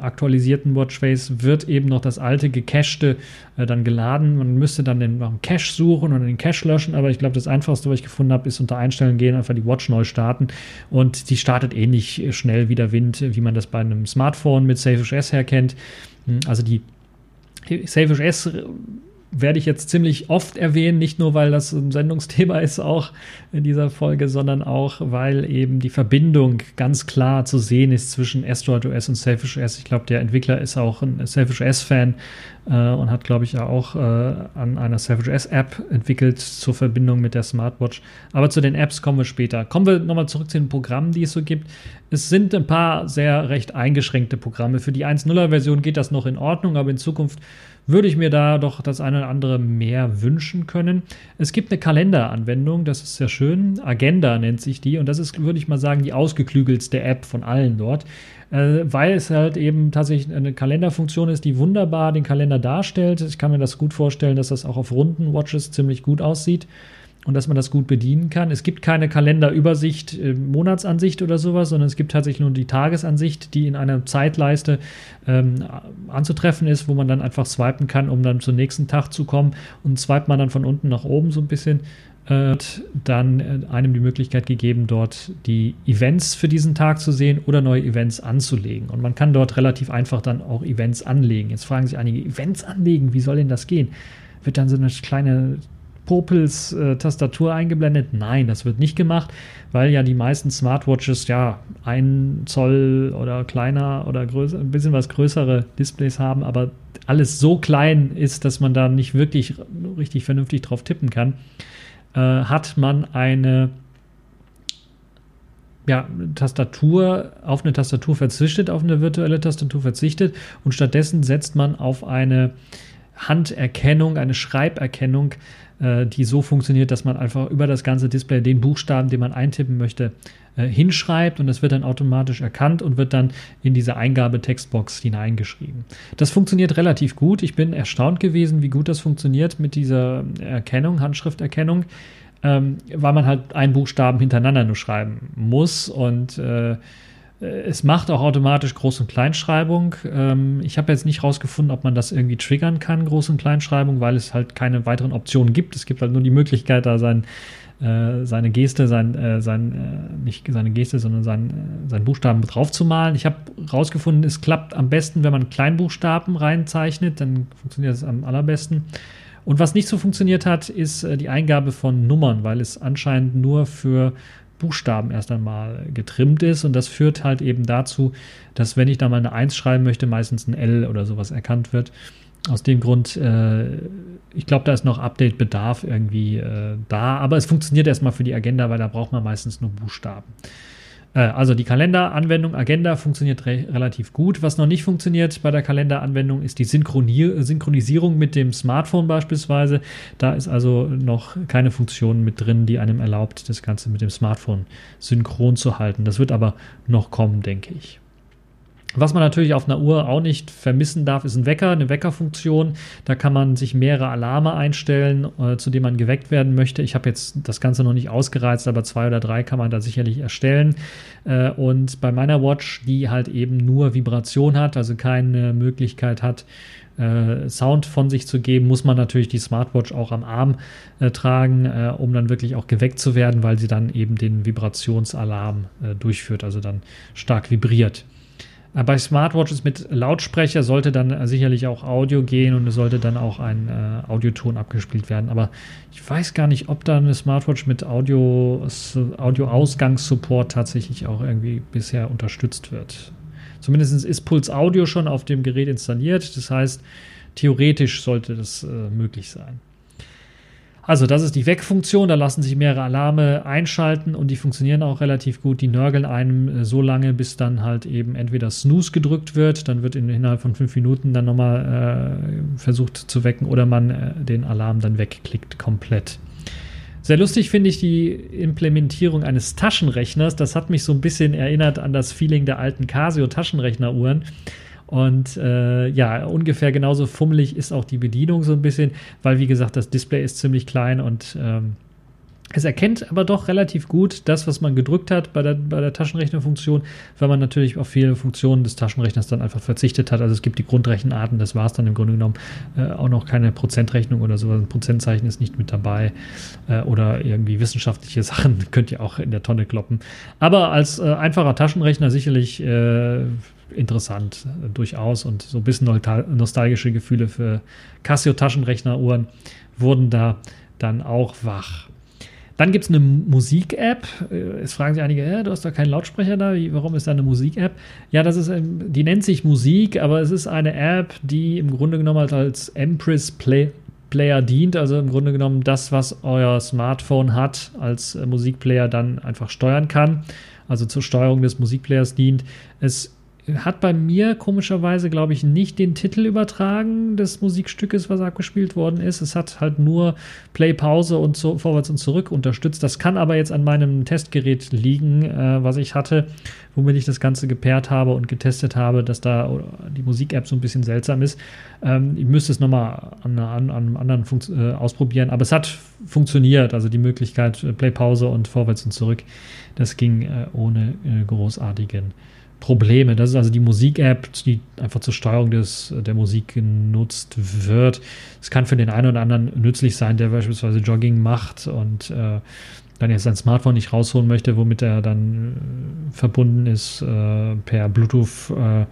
aktualisierten Watchface wird eben noch das alte gecachte äh, dann geladen. Man müsste dann den nach Cache suchen und den Cache löschen, aber ich glaube, das einfachste, was ich gefunden habe, ist unter Einstellen gehen, einfach die Watch neu starten und die startet ähnlich eh schnell wie der Wind, wie man das bei einem Smartphone mit Safe OS herkennt. Hm, also die Safe OS werde ich jetzt ziemlich oft erwähnen, nicht nur weil das ein Sendungsthema ist auch in dieser Folge, sondern auch weil eben die Verbindung ganz klar zu sehen ist zwischen Asteroid OS und Selfish OS. Ich glaube, der Entwickler ist auch ein Selfish OS-Fan äh, und hat, glaube ich, auch äh, an einer Selfish OS-App entwickelt zur Verbindung mit der Smartwatch. Aber zu den Apps kommen wir später. Kommen wir nochmal zurück zu den Programmen, die es so gibt. Es sind ein paar sehr recht eingeschränkte Programme. Für die 1.0er-Version geht das noch in Ordnung, aber in Zukunft würde ich mir da doch das eine oder andere mehr wünschen können. Es gibt eine Kalenderanwendung, das ist sehr schön. Agenda nennt sich die und das ist, würde ich mal sagen, die ausgeklügelste App von allen dort, äh, weil es halt eben tatsächlich eine Kalenderfunktion ist, die wunderbar den Kalender darstellt. Ich kann mir das gut vorstellen, dass das auch auf runden Watches ziemlich gut aussieht und dass man das gut bedienen kann. Es gibt keine Kalenderübersicht, äh, Monatsansicht oder sowas, sondern es gibt tatsächlich nur die Tagesansicht, die in einer Zeitleiste ähm, anzutreffen ist, wo man dann einfach swipen kann, um dann zum nächsten Tag zu kommen. Und swipet man dann von unten nach oben so ein bisschen äh, wird dann äh, einem die Möglichkeit gegeben, dort die Events für diesen Tag zu sehen oder neue Events anzulegen. Und man kann dort relativ einfach dann auch Events anlegen. Jetzt fragen sich einige, Events anlegen, wie soll denn das gehen? Wird dann so eine kleine Popels äh, Tastatur eingeblendet? Nein, das wird nicht gemacht, weil ja die meisten Smartwatches ja ein Zoll oder kleiner oder größer, ein bisschen was größere Displays haben, aber alles so klein ist, dass man da nicht wirklich richtig vernünftig drauf tippen kann, äh, hat man eine ja, Tastatur, auf eine Tastatur verzichtet, auf eine virtuelle Tastatur verzichtet und stattdessen setzt man auf eine Handerkennung, eine Schreiberkennung äh, die so funktioniert, dass man einfach über das ganze Display den Buchstaben, den man eintippen möchte, äh, hinschreibt und das wird dann automatisch erkannt und wird dann in diese Eingabetextbox hineingeschrieben. Das funktioniert relativ gut. Ich bin erstaunt gewesen, wie gut das funktioniert mit dieser Erkennung, Handschrifterkennung. Ähm, weil man halt einen Buchstaben hintereinander nur schreiben muss und äh, es macht auch automatisch Groß- und Kleinschreibung. Ähm, ich habe jetzt nicht rausgefunden, ob man das irgendwie triggern kann, Groß- und Kleinschreibung, weil es halt keine weiteren Optionen gibt. Es gibt halt nur die Möglichkeit, da sein, äh, seine Geste, sein, äh, sein äh, nicht seine Geste, sondern sein, äh, seinen Buchstaben drauf zu malen. Ich habe rausgefunden, es klappt am besten, wenn man Kleinbuchstaben reinzeichnet, dann funktioniert es am allerbesten. Und was nicht so funktioniert hat, ist äh, die Eingabe von Nummern, weil es anscheinend nur für Buchstaben erst einmal getrimmt ist. Und das führt halt eben dazu, dass wenn ich da mal eine 1 schreiben möchte, meistens ein L oder sowas erkannt wird. Aus dem Grund, äh, ich glaube, da ist noch Update-Bedarf irgendwie äh, da. Aber es funktioniert erstmal für die Agenda, weil da braucht man meistens nur Buchstaben. Äh, also die Kalenderanwendung Agenda funktioniert re relativ gut. Was noch nicht funktioniert bei der Kalenderanwendung ist die Synchroni Synchronisierung mit dem Smartphone beispielsweise. Da ist also noch keine Funktion mit drin, die einem erlaubt, das Ganze mit dem Smartphone synchron zu halten. Das wird aber noch kommen, denke ich. Was man natürlich auf einer Uhr auch nicht vermissen darf, ist ein Wecker, eine Weckerfunktion. Da kann man sich mehrere Alarme einstellen, äh, zu denen man geweckt werden möchte. Ich habe jetzt das Ganze noch nicht ausgereizt, aber zwei oder drei kann man da sicherlich erstellen. Äh, und bei meiner Watch, die halt eben nur Vibration hat, also keine Möglichkeit hat, äh, Sound von sich zu geben, muss man natürlich die Smartwatch auch am Arm äh, tragen, äh, um dann wirklich auch geweckt zu werden, weil sie dann eben den Vibrationsalarm durchführt, also dann stark vibriert. Äh, bei Smartwatches mit Lautsprecher sollte dann äh, sicherlich auch Audio gehen und es sollte dann auch ein äh, Audioton abgespielt werden. Aber ich weiß gar nicht, ob da eine Smartwatch mit Audio, Audio-Ausgangssupport tatsächlich auch irgendwie bisher unterstützt wird. Zumindest ist Puls Audio schon auf dem Gerät installiert. Das heißt, theoretisch sollte das äh, möglich sein. Also das ist die Wegfunktion, da lassen sich mehrere Alarme einschalten und die funktionieren auch relativ gut. Die nörgeln einem äh, so lange, bis dann halt eben entweder Snooze gedrückt wird, dann wird in, innerhalb von fünf Minuten dann nochmal äh, versucht zu wecken oder man äh, den Alarm dann wegklickt komplett. Sehr lustig finde ich die Implementierung eines Taschenrechners. Das hat mich so ein bisschen erinnert an das Feeling der alten Casio-Taschenrechneruhren. Und äh, ja, ungefähr genauso fummelig ist auch die Bedienung so ein bisschen, weil wie gesagt, das Display ist ziemlich klein und ähm, es erkennt aber doch relativ gut das, was man gedrückt hat bei der, bei der Taschenrechnerfunktion, weil man natürlich auf viele Funktionen des Taschenrechners dann einfach verzichtet hat. Also es gibt die Grundrechenarten, das war es dann im Grunde genommen. Äh, auch noch keine Prozentrechnung oder so. Ein Prozentzeichen ist nicht mit dabei. Äh, oder irgendwie wissenschaftliche Sachen könnt ihr auch in der Tonne kloppen. Aber als äh, einfacher Taschenrechner sicherlich äh, interessant, äh, durchaus. Und so ein bisschen nostalgische Gefühle für Casio-Taschenrechneruhren wurden da dann auch wach. Dann gibt es eine Musik-App. Äh, es fragen sich einige, äh, du hast doch keinen Lautsprecher da, Wie, warum ist da eine Musik-App? Ja, das ist, ähm, die nennt sich Musik, aber es ist eine App, die im Grunde genommen halt als Empress Play Player dient, also im Grunde genommen das, was euer Smartphone hat, als äh, Musikplayer dann einfach steuern kann, also zur Steuerung des Musikplayers dient. Es hat bei mir komischerweise, glaube ich, nicht den Titel übertragen des Musikstückes, was abgespielt worden ist. Es hat halt nur Play, Pause und so vorwärts und zurück unterstützt. Das kann aber jetzt an meinem Testgerät liegen, äh, was ich hatte, womit ich das Ganze gepaart habe und getestet habe, dass da die Musik-App so ein bisschen seltsam ist. Ähm, ich müsste es nochmal an, an, an einem anderen Funks äh, ausprobieren, aber es hat funktioniert. Also die Möglichkeit äh, Play, Pause und vorwärts und zurück, das ging äh, ohne äh, großartigen Probleme. Das ist also die Musik-App, die einfach zur Steuerung des, der Musik genutzt wird. Es kann für den einen oder anderen nützlich sein, der beispielsweise Jogging macht und äh, dann jetzt sein Smartphone nicht rausholen möchte, womit er dann äh, verbunden ist äh, per Bluetooth äh,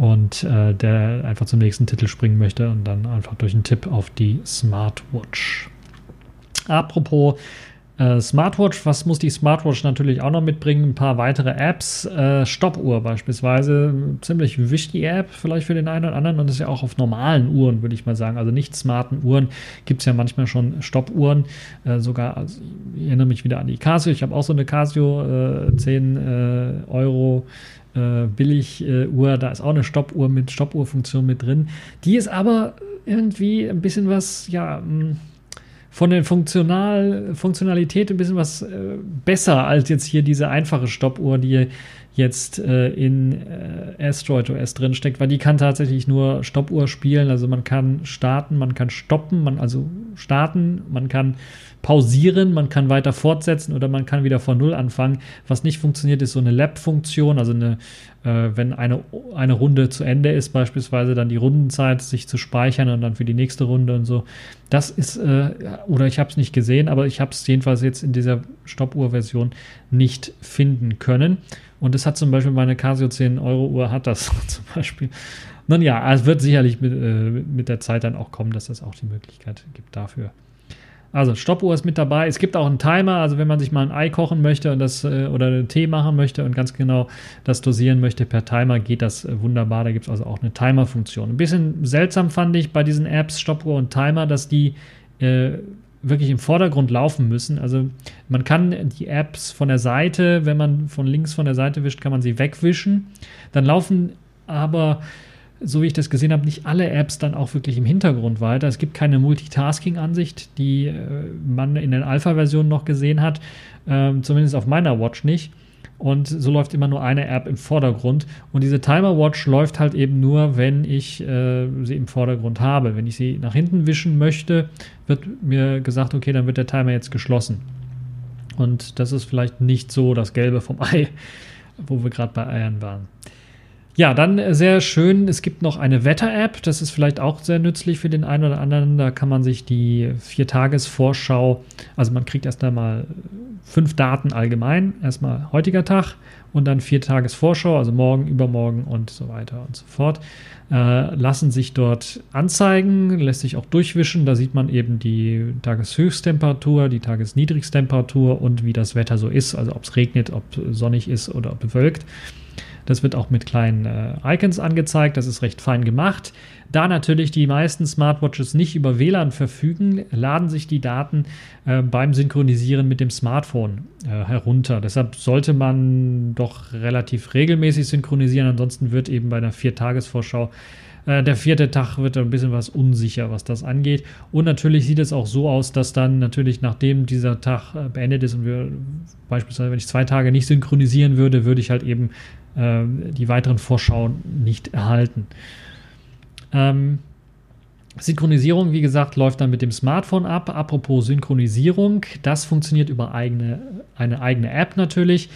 und äh, der einfach zum nächsten Titel springen möchte und dann einfach durch einen Tipp auf die Smartwatch. Apropos äh, Smartwatch, was muss die Smartwatch natürlich auch noch mitbringen? Ein paar weitere Apps. Äh, Stoppuhr beispielsweise, ziemlich wichtige App vielleicht für den einen oder anderen und das ist ja auch auf normalen Uhren, würde ich mal sagen. Also nicht smarten Uhren gibt es ja manchmal schon Stoppuhren. Äh, sogar, also ich erinnere mich wieder an die Casio. Ich habe auch so eine Casio, 10 äh, Euro. Äh, Billig-Uhr, da ist auch eine Stoppuhr mit Stoppuhrfunktion mit drin. Die ist aber irgendwie ein bisschen was, ja, mh, mm, von der Funktional, Funktionalität ein bisschen was äh, besser als jetzt hier diese einfache Stoppuhr, die jetzt äh, in äh, Asteroid OS drin steckt, weil die kann tatsächlich nur Stoppuhr spielen. Also man kann starten, man kann stoppen, man also starten, man kann pausieren, man kann weiter fortsetzen oder man kann wieder von Null anfangen. Was nicht funktioniert, ist so eine Lab-Funktion, also eine, äh, wenn eine, eine Runde zu Ende ist, beispielsweise dann die Rundenzeit sich zu speichern und dann für die nächste Runde und so. Das ist, äh, oder ich habe es nicht gesehen, aber ich habe es jedenfalls jetzt in dieser Stoppuhr-Version nicht finden können. Und es hat zum Beispiel meine Casio 10 Euro Uhr hat das zum Beispiel. Nun ja, es wird sicherlich mit, äh, mit der Zeit dann auch kommen, dass es auch die Möglichkeit gibt dafür. Also Stoppuhr ist mit dabei. Es gibt auch einen Timer, also wenn man sich mal ein Ei kochen möchte und das äh, oder einen Tee machen möchte und ganz genau das dosieren möchte per Timer, geht das äh, wunderbar. Da gibt es also auch eine Timer-Funktion. Ein bisschen seltsam fand ich bei diesen Apps Stoppuhr und Timer, dass die äh, wirklich im Vordergrund laufen müssen. Also man kann die Apps von der Seite, wenn man von links von der Seite wischt, kann man sie wegwischen. Dann laufen aber so wie ich das gesehen habe, nicht alle Apps dann auch wirklich im Hintergrund weiter. Es gibt keine Multitasking-Ansicht, die äh, man in den Alpha-Versionen noch gesehen hat, ähm, zumindest auf meiner Watch nicht. Und so läuft immer nur eine App im Vordergrund. Und diese Timer Watch läuft halt eben nur, wenn ich äh, sie im Vordergrund habe. Wenn ich sie nach hinten wischen möchte, wird mir gesagt, okay, dann wird der Timer jetzt geschlossen. Und das ist vielleicht nicht so das Gelbe vom Ei, wo wir gerade bei Eiern waren. Ja, dann äh, sehr schön, es gibt noch eine Wetter-App, das ist vielleicht auch sehr nützlich für den einen oder anderen. Da kann man sich die Vier-Tages-Vorschau, also man kriegt erst einmal fünf Daten allgemein, erstmal heutiger Tag und dann vier Tages-Vorschau, also morgen, übermorgen und so weiter und so fort, äh, lassen sich dort anzeigen, lässt sich auch durchwischen. Da sieht man eben die Tageshöchsttemperatur, die Tagesniedrigstemperatur und wie das Wetter so ist, also ob es regnet, ob sonnig ist oder ob bewölkt. Das wird auch mit kleinen äh, Icons angezeigt. Das ist recht fein gemacht. Da natürlich die meisten Smartwatches nicht über WLAN verfügen, laden sich die Daten äh, beim Synchronisieren mit dem Smartphone äh, herunter. Deshalb sollte man doch relativ regelmäßig synchronisieren. Ansonsten wird eben bei einer Viertagesvorschau äh, der vierte Tag wird ein bisschen was unsicher, was das angeht. Und natürlich sieht es auch so aus, dass dann natürlich, nachdem dieser Tag äh, beendet ist und wir beispielsweise, wenn ich zwei Tage nicht synchronisieren würde, würde ich halt eben äh, die weiteren Vorschauen nicht erhalten. Ähm, Synchronisierung, wie gesagt, läuft dann mit dem Smartphone ab. Apropos Synchronisierung, das funktioniert über eigene, eine eigene App natürlich.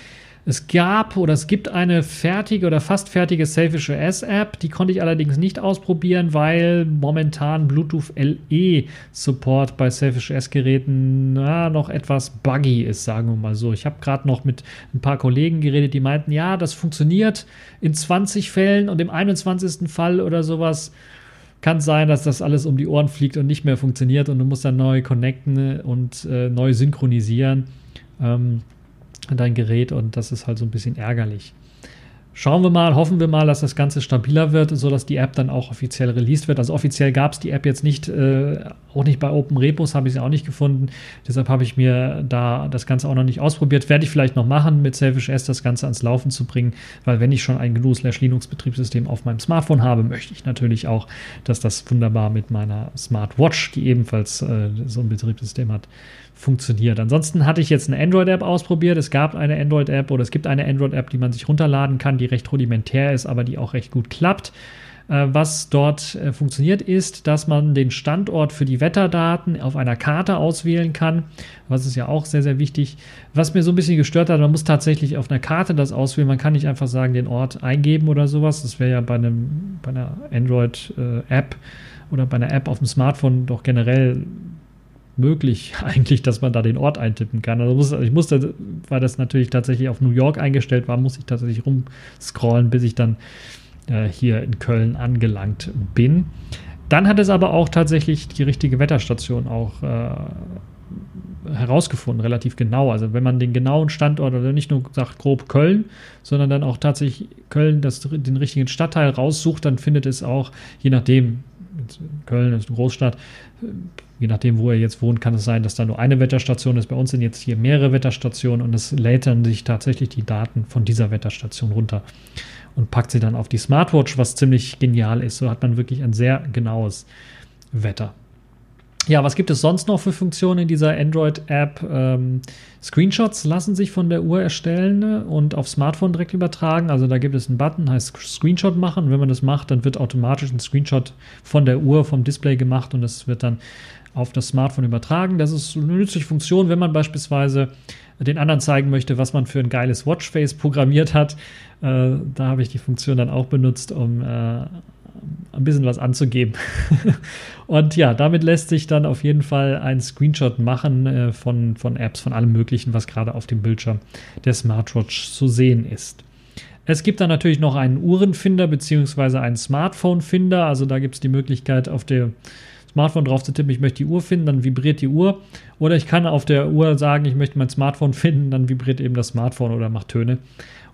Es gab oder es gibt eine fertige oder fast fertige Selfish OS App, die konnte ich allerdings nicht ausprobieren, weil momentan Bluetooth LE Support bei Selfish OS Geräten na, noch etwas buggy ist, sagen wir mal so. Ich habe gerade noch mit ein paar Kollegen geredet, die meinten, ja, das funktioniert in 20 Fällen und im 21. Fall oder sowas kann sein, dass das alles um die Ohren fliegt und nicht mehr funktioniert und du musst dann neu connecten und äh, neu synchronisieren. Ähm, dein Gerät und das ist halt so ein bisschen ärgerlich. Schauen wir mal, hoffen wir mal, dass das Ganze stabiler wird, sodass die App dann auch offiziell released wird. Also offiziell gab es die App jetzt nicht, äh, auch nicht bei Open Repos habe ich sie auch nicht gefunden. Deshalb habe ich mir da das Ganze auch noch nicht ausprobiert. Werde ich vielleicht noch machen, mit Selfish S das Ganze ans Laufen zu bringen, weil wenn ich schon ein GNU-Linux-Betriebssystem auf meinem Smartphone habe, möchte ich natürlich auch, dass das wunderbar mit meiner Smartwatch, die ebenfalls äh, so ein Betriebssystem hat, funktioniert. Ansonsten hatte ich jetzt eine Android-App ausprobiert. Es gab eine Android-App oder es gibt eine Android-App, die man sich runterladen kann, die recht rudimentär ist, aber die auch recht gut klappt. Äh, was dort äh, funktioniert, ist, dass man den Standort für die Wetterdaten auf einer Karte auswählen kann. Was ist ja auch sehr, sehr wichtig. Was mir so ein bisschen gestört hat, man muss tatsächlich auf einer Karte das auswählen. Man kann nicht einfach sagen, den Ort eingeben oder sowas. Das wäre ja bei, einem, bei einer Android-App äh, oder bei einer App auf dem Smartphone doch generell möglich eigentlich, dass man da den Ort eintippen kann. Also ich musste, weil das natürlich tatsächlich auf New York eingestellt war, muss ich tatsächlich rumscrollen, bis ich dann äh, hier in Köln angelangt bin. Dann hat es aber auch tatsächlich die richtige Wetterstation auch äh, herausgefunden, relativ genau. Also wenn man den genauen Standort oder nicht nur sagt grob Köln, sondern dann auch tatsächlich Köln das, den richtigen Stadtteil raussucht, dann findet es auch, je nachdem, Köln ist eine Großstadt, je nachdem, wo er jetzt wohnt, kann es sein, dass da nur eine Wetterstation ist. Bei uns sind jetzt hier mehrere Wetterstationen und es lädt dann sich tatsächlich die Daten von dieser Wetterstation runter und packt sie dann auf die Smartwatch, was ziemlich genial ist. So hat man wirklich ein sehr genaues Wetter. Ja, was gibt es sonst noch für Funktionen in dieser Android-App? Ähm, Screenshots lassen sich von der Uhr erstellen und auf Smartphone direkt übertragen. Also da gibt es einen Button, heißt Screenshot machen. Wenn man das macht, dann wird automatisch ein Screenshot von der Uhr, vom Display gemacht und es wird dann auf das Smartphone übertragen. Das ist eine nützliche Funktion, wenn man beispielsweise den anderen zeigen möchte, was man für ein geiles Watchface programmiert hat. Äh, da habe ich die Funktion dann auch benutzt, um äh, ein bisschen was anzugeben. und ja, damit lässt sich dann auf jeden Fall ein Screenshot machen äh, von, von Apps, von allem Möglichen, was gerade auf dem Bildschirm der Smartwatch zu sehen ist. Es gibt dann natürlich noch einen Uhrenfinder bzw. einen Smartphone-Finder. Also da gibt es die Möglichkeit, auf der Smartphone drauf zu tippen, ich möchte die Uhr finden, dann vibriert die Uhr. Oder ich kann auf der Uhr sagen, ich möchte mein Smartphone finden, dann vibriert eben das Smartphone oder macht Töne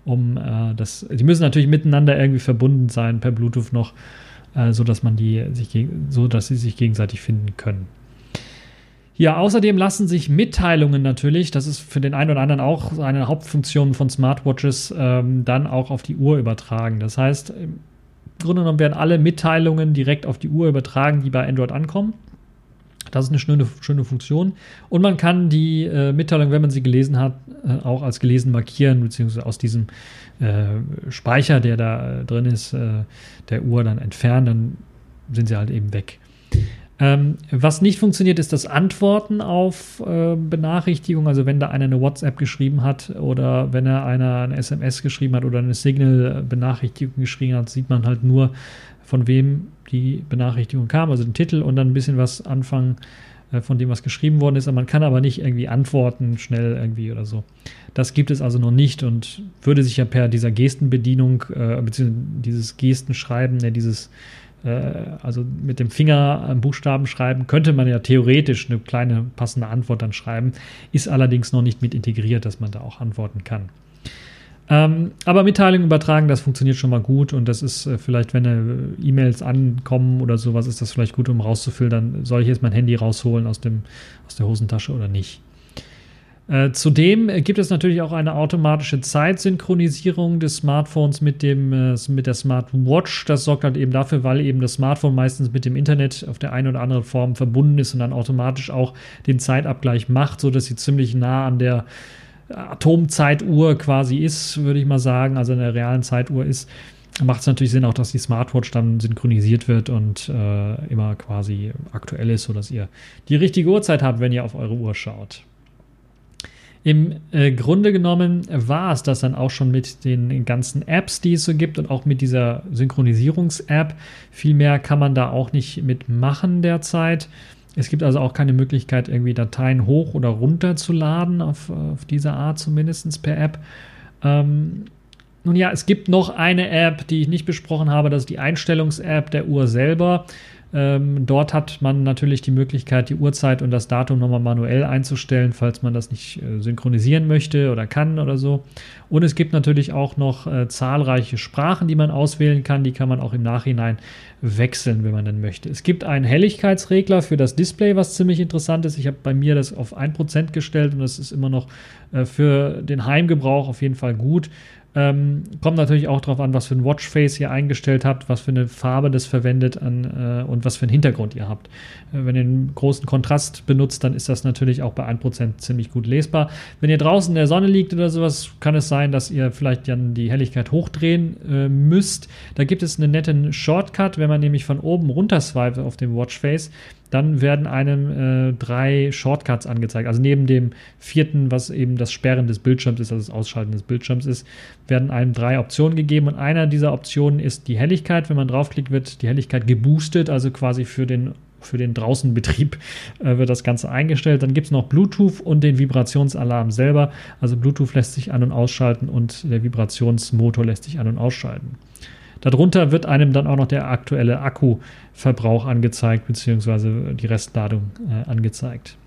um äh, das. Die müssen natürlich miteinander irgendwie verbunden sein per Bluetooth noch, äh, so dass man die sich so dass sie sich gegenseitig finden können. Ja, außerdem lassen sich Mitteilungen natürlich, das ist für den einen oder anderen auch eine Hauptfunktion von Smartwatches, ähm, dann auch auf die Uhr übertragen. Das heißt, Grunde genommen werden alle Mitteilungen direkt auf die Uhr übertragen, die bei Android ankommen. Das ist eine schöne, schöne Funktion. Und man kann die äh, Mitteilung, wenn man sie gelesen hat, äh, auch als gelesen markieren, beziehungsweise aus diesem äh, Speicher, der da äh, drin ist, äh, der Uhr dann entfernen, dann sind sie halt eben weg. Ähm, was nicht funktioniert, ist das Antworten auf äh, Benachrichtigungen. Also wenn da einer eine WhatsApp geschrieben hat oder wenn er einer eine SMS geschrieben hat oder eine Signal-Benachrichtigung geschrieben hat, sieht man halt nur, von wem die Benachrichtigung kam, also den Titel und dann ein bisschen was anfangen äh, von dem, was geschrieben worden ist. man kann aber nicht irgendwie antworten schnell irgendwie oder so. Das gibt es also noch nicht und würde sich ja per dieser Gestenbedienung, äh, beziehungsweise dieses Gestenschreiben, ja, dieses äh, also mit dem Finger Buchstaben schreiben, könnte man ja theoretisch eine kleine passende Antwort dann schreiben, ist allerdings noch nicht mit integriert, dass man da auch antworten kann. Ähm, aber Mitteilungen übertragen, das funktioniert schon mal gut und das ist äh, vielleicht, wenn äh, E-Mails ankommen oder sowas, ist das vielleicht gut, um rauszufiltern, soll ich jetzt mein Handy rausholen aus, dem, aus der Hosentasche oder nicht. Äh, zudem gibt es natürlich auch eine automatische Zeitsynchronisierung des Smartphones mit, dem, äh, mit der Smartwatch. Das sorgt halt eben dafür, weil eben das Smartphone meistens mit dem Internet auf der einen oder anderen Form verbunden ist und dann automatisch auch den Zeitabgleich macht, sodass sie ziemlich nah an der Atomzeituhr quasi ist, würde ich mal sagen, also eine realen Zeituhr ist, macht es natürlich Sinn auch, dass die Smartwatch dann synchronisiert wird und äh, immer quasi aktuell ist, sodass ihr die richtige Uhrzeit habt, wenn ihr auf eure Uhr schaut. Im äh, Grunde genommen war es das dann auch schon mit den ganzen Apps, die es so gibt und auch mit dieser Synchronisierungs-App. Viel mehr kann man da auch nicht mitmachen derzeit. Es gibt also auch keine Möglichkeit, irgendwie Dateien hoch oder runter zu laden, auf, auf diese Art zumindest per App. Ähm, nun ja, es gibt noch eine App, die ich nicht besprochen habe, das ist die Einstellungs-App der Uhr selber. Ähm, dort hat man natürlich die Möglichkeit, die Uhrzeit und das Datum nochmal manuell einzustellen, falls man das nicht äh, synchronisieren möchte oder kann oder so. Und es gibt natürlich auch noch äh, zahlreiche Sprachen, die man auswählen kann. Die kann man auch im Nachhinein wechseln, wenn man denn möchte. Es gibt einen Helligkeitsregler für das Display, was ziemlich interessant ist. Ich habe bei mir das auf 1% gestellt und das ist immer noch äh, für den Heimgebrauch auf jeden Fall gut. Ähm, kommt natürlich auch darauf an, was für ein Watchface ihr eingestellt habt, was für eine Farbe das verwendet an, äh, und was für einen Hintergrund ihr habt. Äh, wenn ihr einen großen Kontrast benutzt, dann ist das natürlich auch bei 1% ziemlich gut lesbar. Wenn ihr draußen in der Sonne liegt oder sowas, kann es sein, dass ihr vielleicht dann die Helligkeit hochdrehen äh, müsst. Da gibt es einen netten Shortcut, wenn man nämlich von oben runter swipe auf dem Watchface, dann werden einem äh, drei Shortcuts angezeigt. Also neben dem vierten, was eben das Sperren des Bildschirms ist, also das Ausschalten des Bildschirms ist, werden einem drei Optionen gegeben. Und einer dieser Optionen ist die Helligkeit. Wenn man draufklickt, wird die Helligkeit geboostet, also quasi für den für den Draußenbetrieb äh, wird das Ganze eingestellt. Dann gibt es noch Bluetooth und den Vibrationsalarm selber. Also Bluetooth lässt sich an- und ausschalten und der Vibrationsmotor lässt sich an- und ausschalten. Darunter wird einem dann auch noch der aktuelle Akkuverbrauch angezeigt, beziehungsweise die Restladung äh, angezeigt.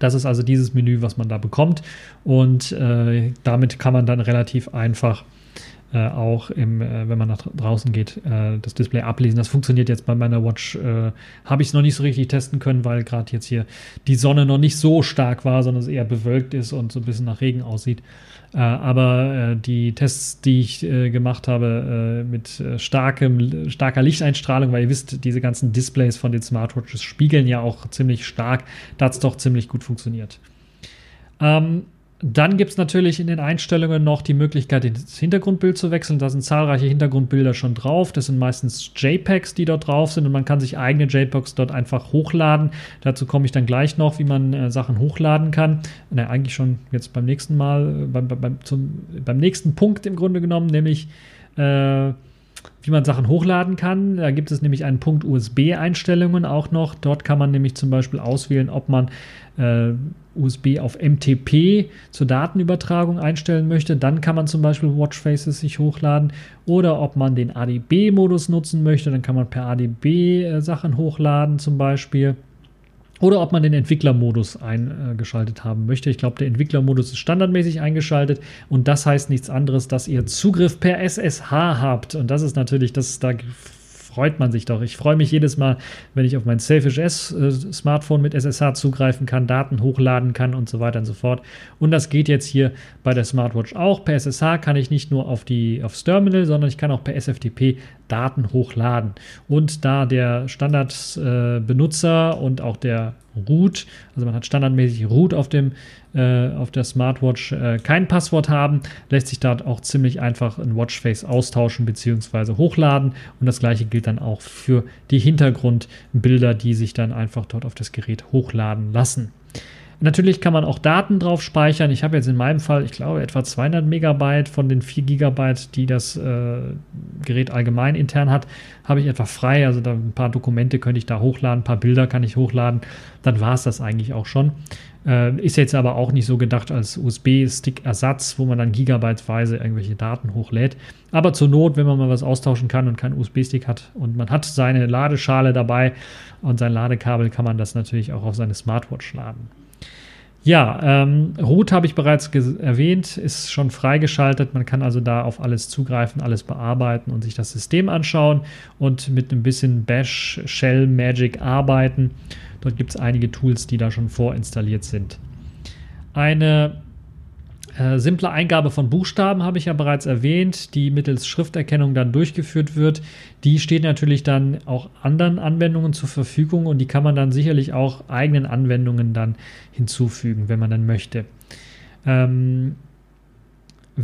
Das ist also dieses Menü, was man da bekommt. Und äh, damit kann man dann relativ einfach äh, auch, im, äh, wenn man nach draußen geht, äh, das Display ablesen. Das funktioniert jetzt bei meiner Watch. Äh, Habe ich es noch nicht so richtig testen können, weil gerade jetzt hier die Sonne noch nicht so stark war, sondern es eher bewölkt ist und so ein bisschen nach Regen aussieht. Äh, aber äh, die Tests, die ich gemacht habe mit starkem, starker Lichteinstrahlung, weil ihr wisst, diese ganzen Displays von den Smartwatches spiegeln ja auch ziemlich stark, da hat es doch ziemlich gut funktioniert. Ähm, dann gibt es natürlich in den Einstellungen noch die Möglichkeit, das Hintergrundbild zu wechseln. Da sind zahlreiche Hintergrundbilder schon drauf. Das sind meistens JPEGs, die dort drauf sind und man kann sich eigene JPEGs dort einfach hochladen. Dazu komme ich dann gleich noch, wie man äh, Sachen hochladen kann. Na, eigentlich schon jetzt beim nächsten Mal, äh, beim, beim, zum, beim nächsten Punkt im Grunde genommen, nämlich äh, wie man Sachen hochladen kann. Da gibt es nämlich einen Punkt USB-Einstellungen auch noch. Dort kann man nämlich zum Beispiel auswählen, ob man äh, USB auf MTP zur Datenübertragung einstellen möchte, dann kann man zum Beispiel Watchfaces sich hochladen. Oder ob man den ADB-Modus nutzen möchte, dann kann man per ADB äh, Sachen hochladen zum Beispiel. Oder ob man den Entwicklermodus eingeschaltet haben möchte. Ich glaube, der Entwicklermodus ist standardmäßig eingeschaltet und das heißt nichts anderes, dass ihr Zugriff per SSH habt. Und das ist natürlich, das da freut man sich doch. Ich freue mich jedes Mal, wenn ich auf mein Selfish S äh, mit SSH zugreifen kann, Daten hochladen kann und so weiter und so fort. Und das geht jetzt hier bei der Smartwatch auch. Per SSH kann ich nicht nur auf die, aufs Terminal, sondern ich kann auch per SFTP Daten hochladen. Und da der Standardbenutzer äh, und auch der Root, also man hat standardmäßig Root auf dem äh, auf der Smartwatch äh, kein Passwort haben, lässt sich da auch ziemlich einfach ein Watchface austauschen bzw. hochladen und das gleiche gilt dann auch für die Hintergrundbilder, die sich dann einfach dort auf das Gerät hochladen lassen. Natürlich kann man auch Daten drauf speichern. Ich habe jetzt in meinem Fall, ich glaube, etwa 200 Megabyte von den 4 Gigabyte, die das äh, Gerät allgemein intern hat, habe ich etwa frei. Also da ein paar Dokumente könnte ich da hochladen, ein paar Bilder kann ich hochladen. Dann war es das eigentlich auch schon. Äh, ist jetzt aber auch nicht so gedacht als USB-Stick-Ersatz, wo man dann gigabyteweise irgendwelche Daten hochlädt. Aber zur Not, wenn man mal was austauschen kann und keinen USB-Stick hat und man hat seine Ladeschale dabei und sein Ladekabel, kann man das natürlich auch auf seine Smartwatch laden. Ja, ähm, Root habe ich bereits erwähnt, ist schon freigeschaltet. Man kann also da auf alles zugreifen, alles bearbeiten und sich das System anschauen und mit ein bisschen Bash, Shell, Magic arbeiten. Dort gibt es einige Tools, die da schon vorinstalliert sind. Eine äh, simple Eingabe von Buchstaben habe ich ja bereits erwähnt, die mittels Schrifterkennung dann durchgeführt wird. Die steht natürlich dann auch anderen Anwendungen zur Verfügung und die kann man dann sicherlich auch eigenen Anwendungen dann hinzufügen, wenn man dann möchte. Ähm,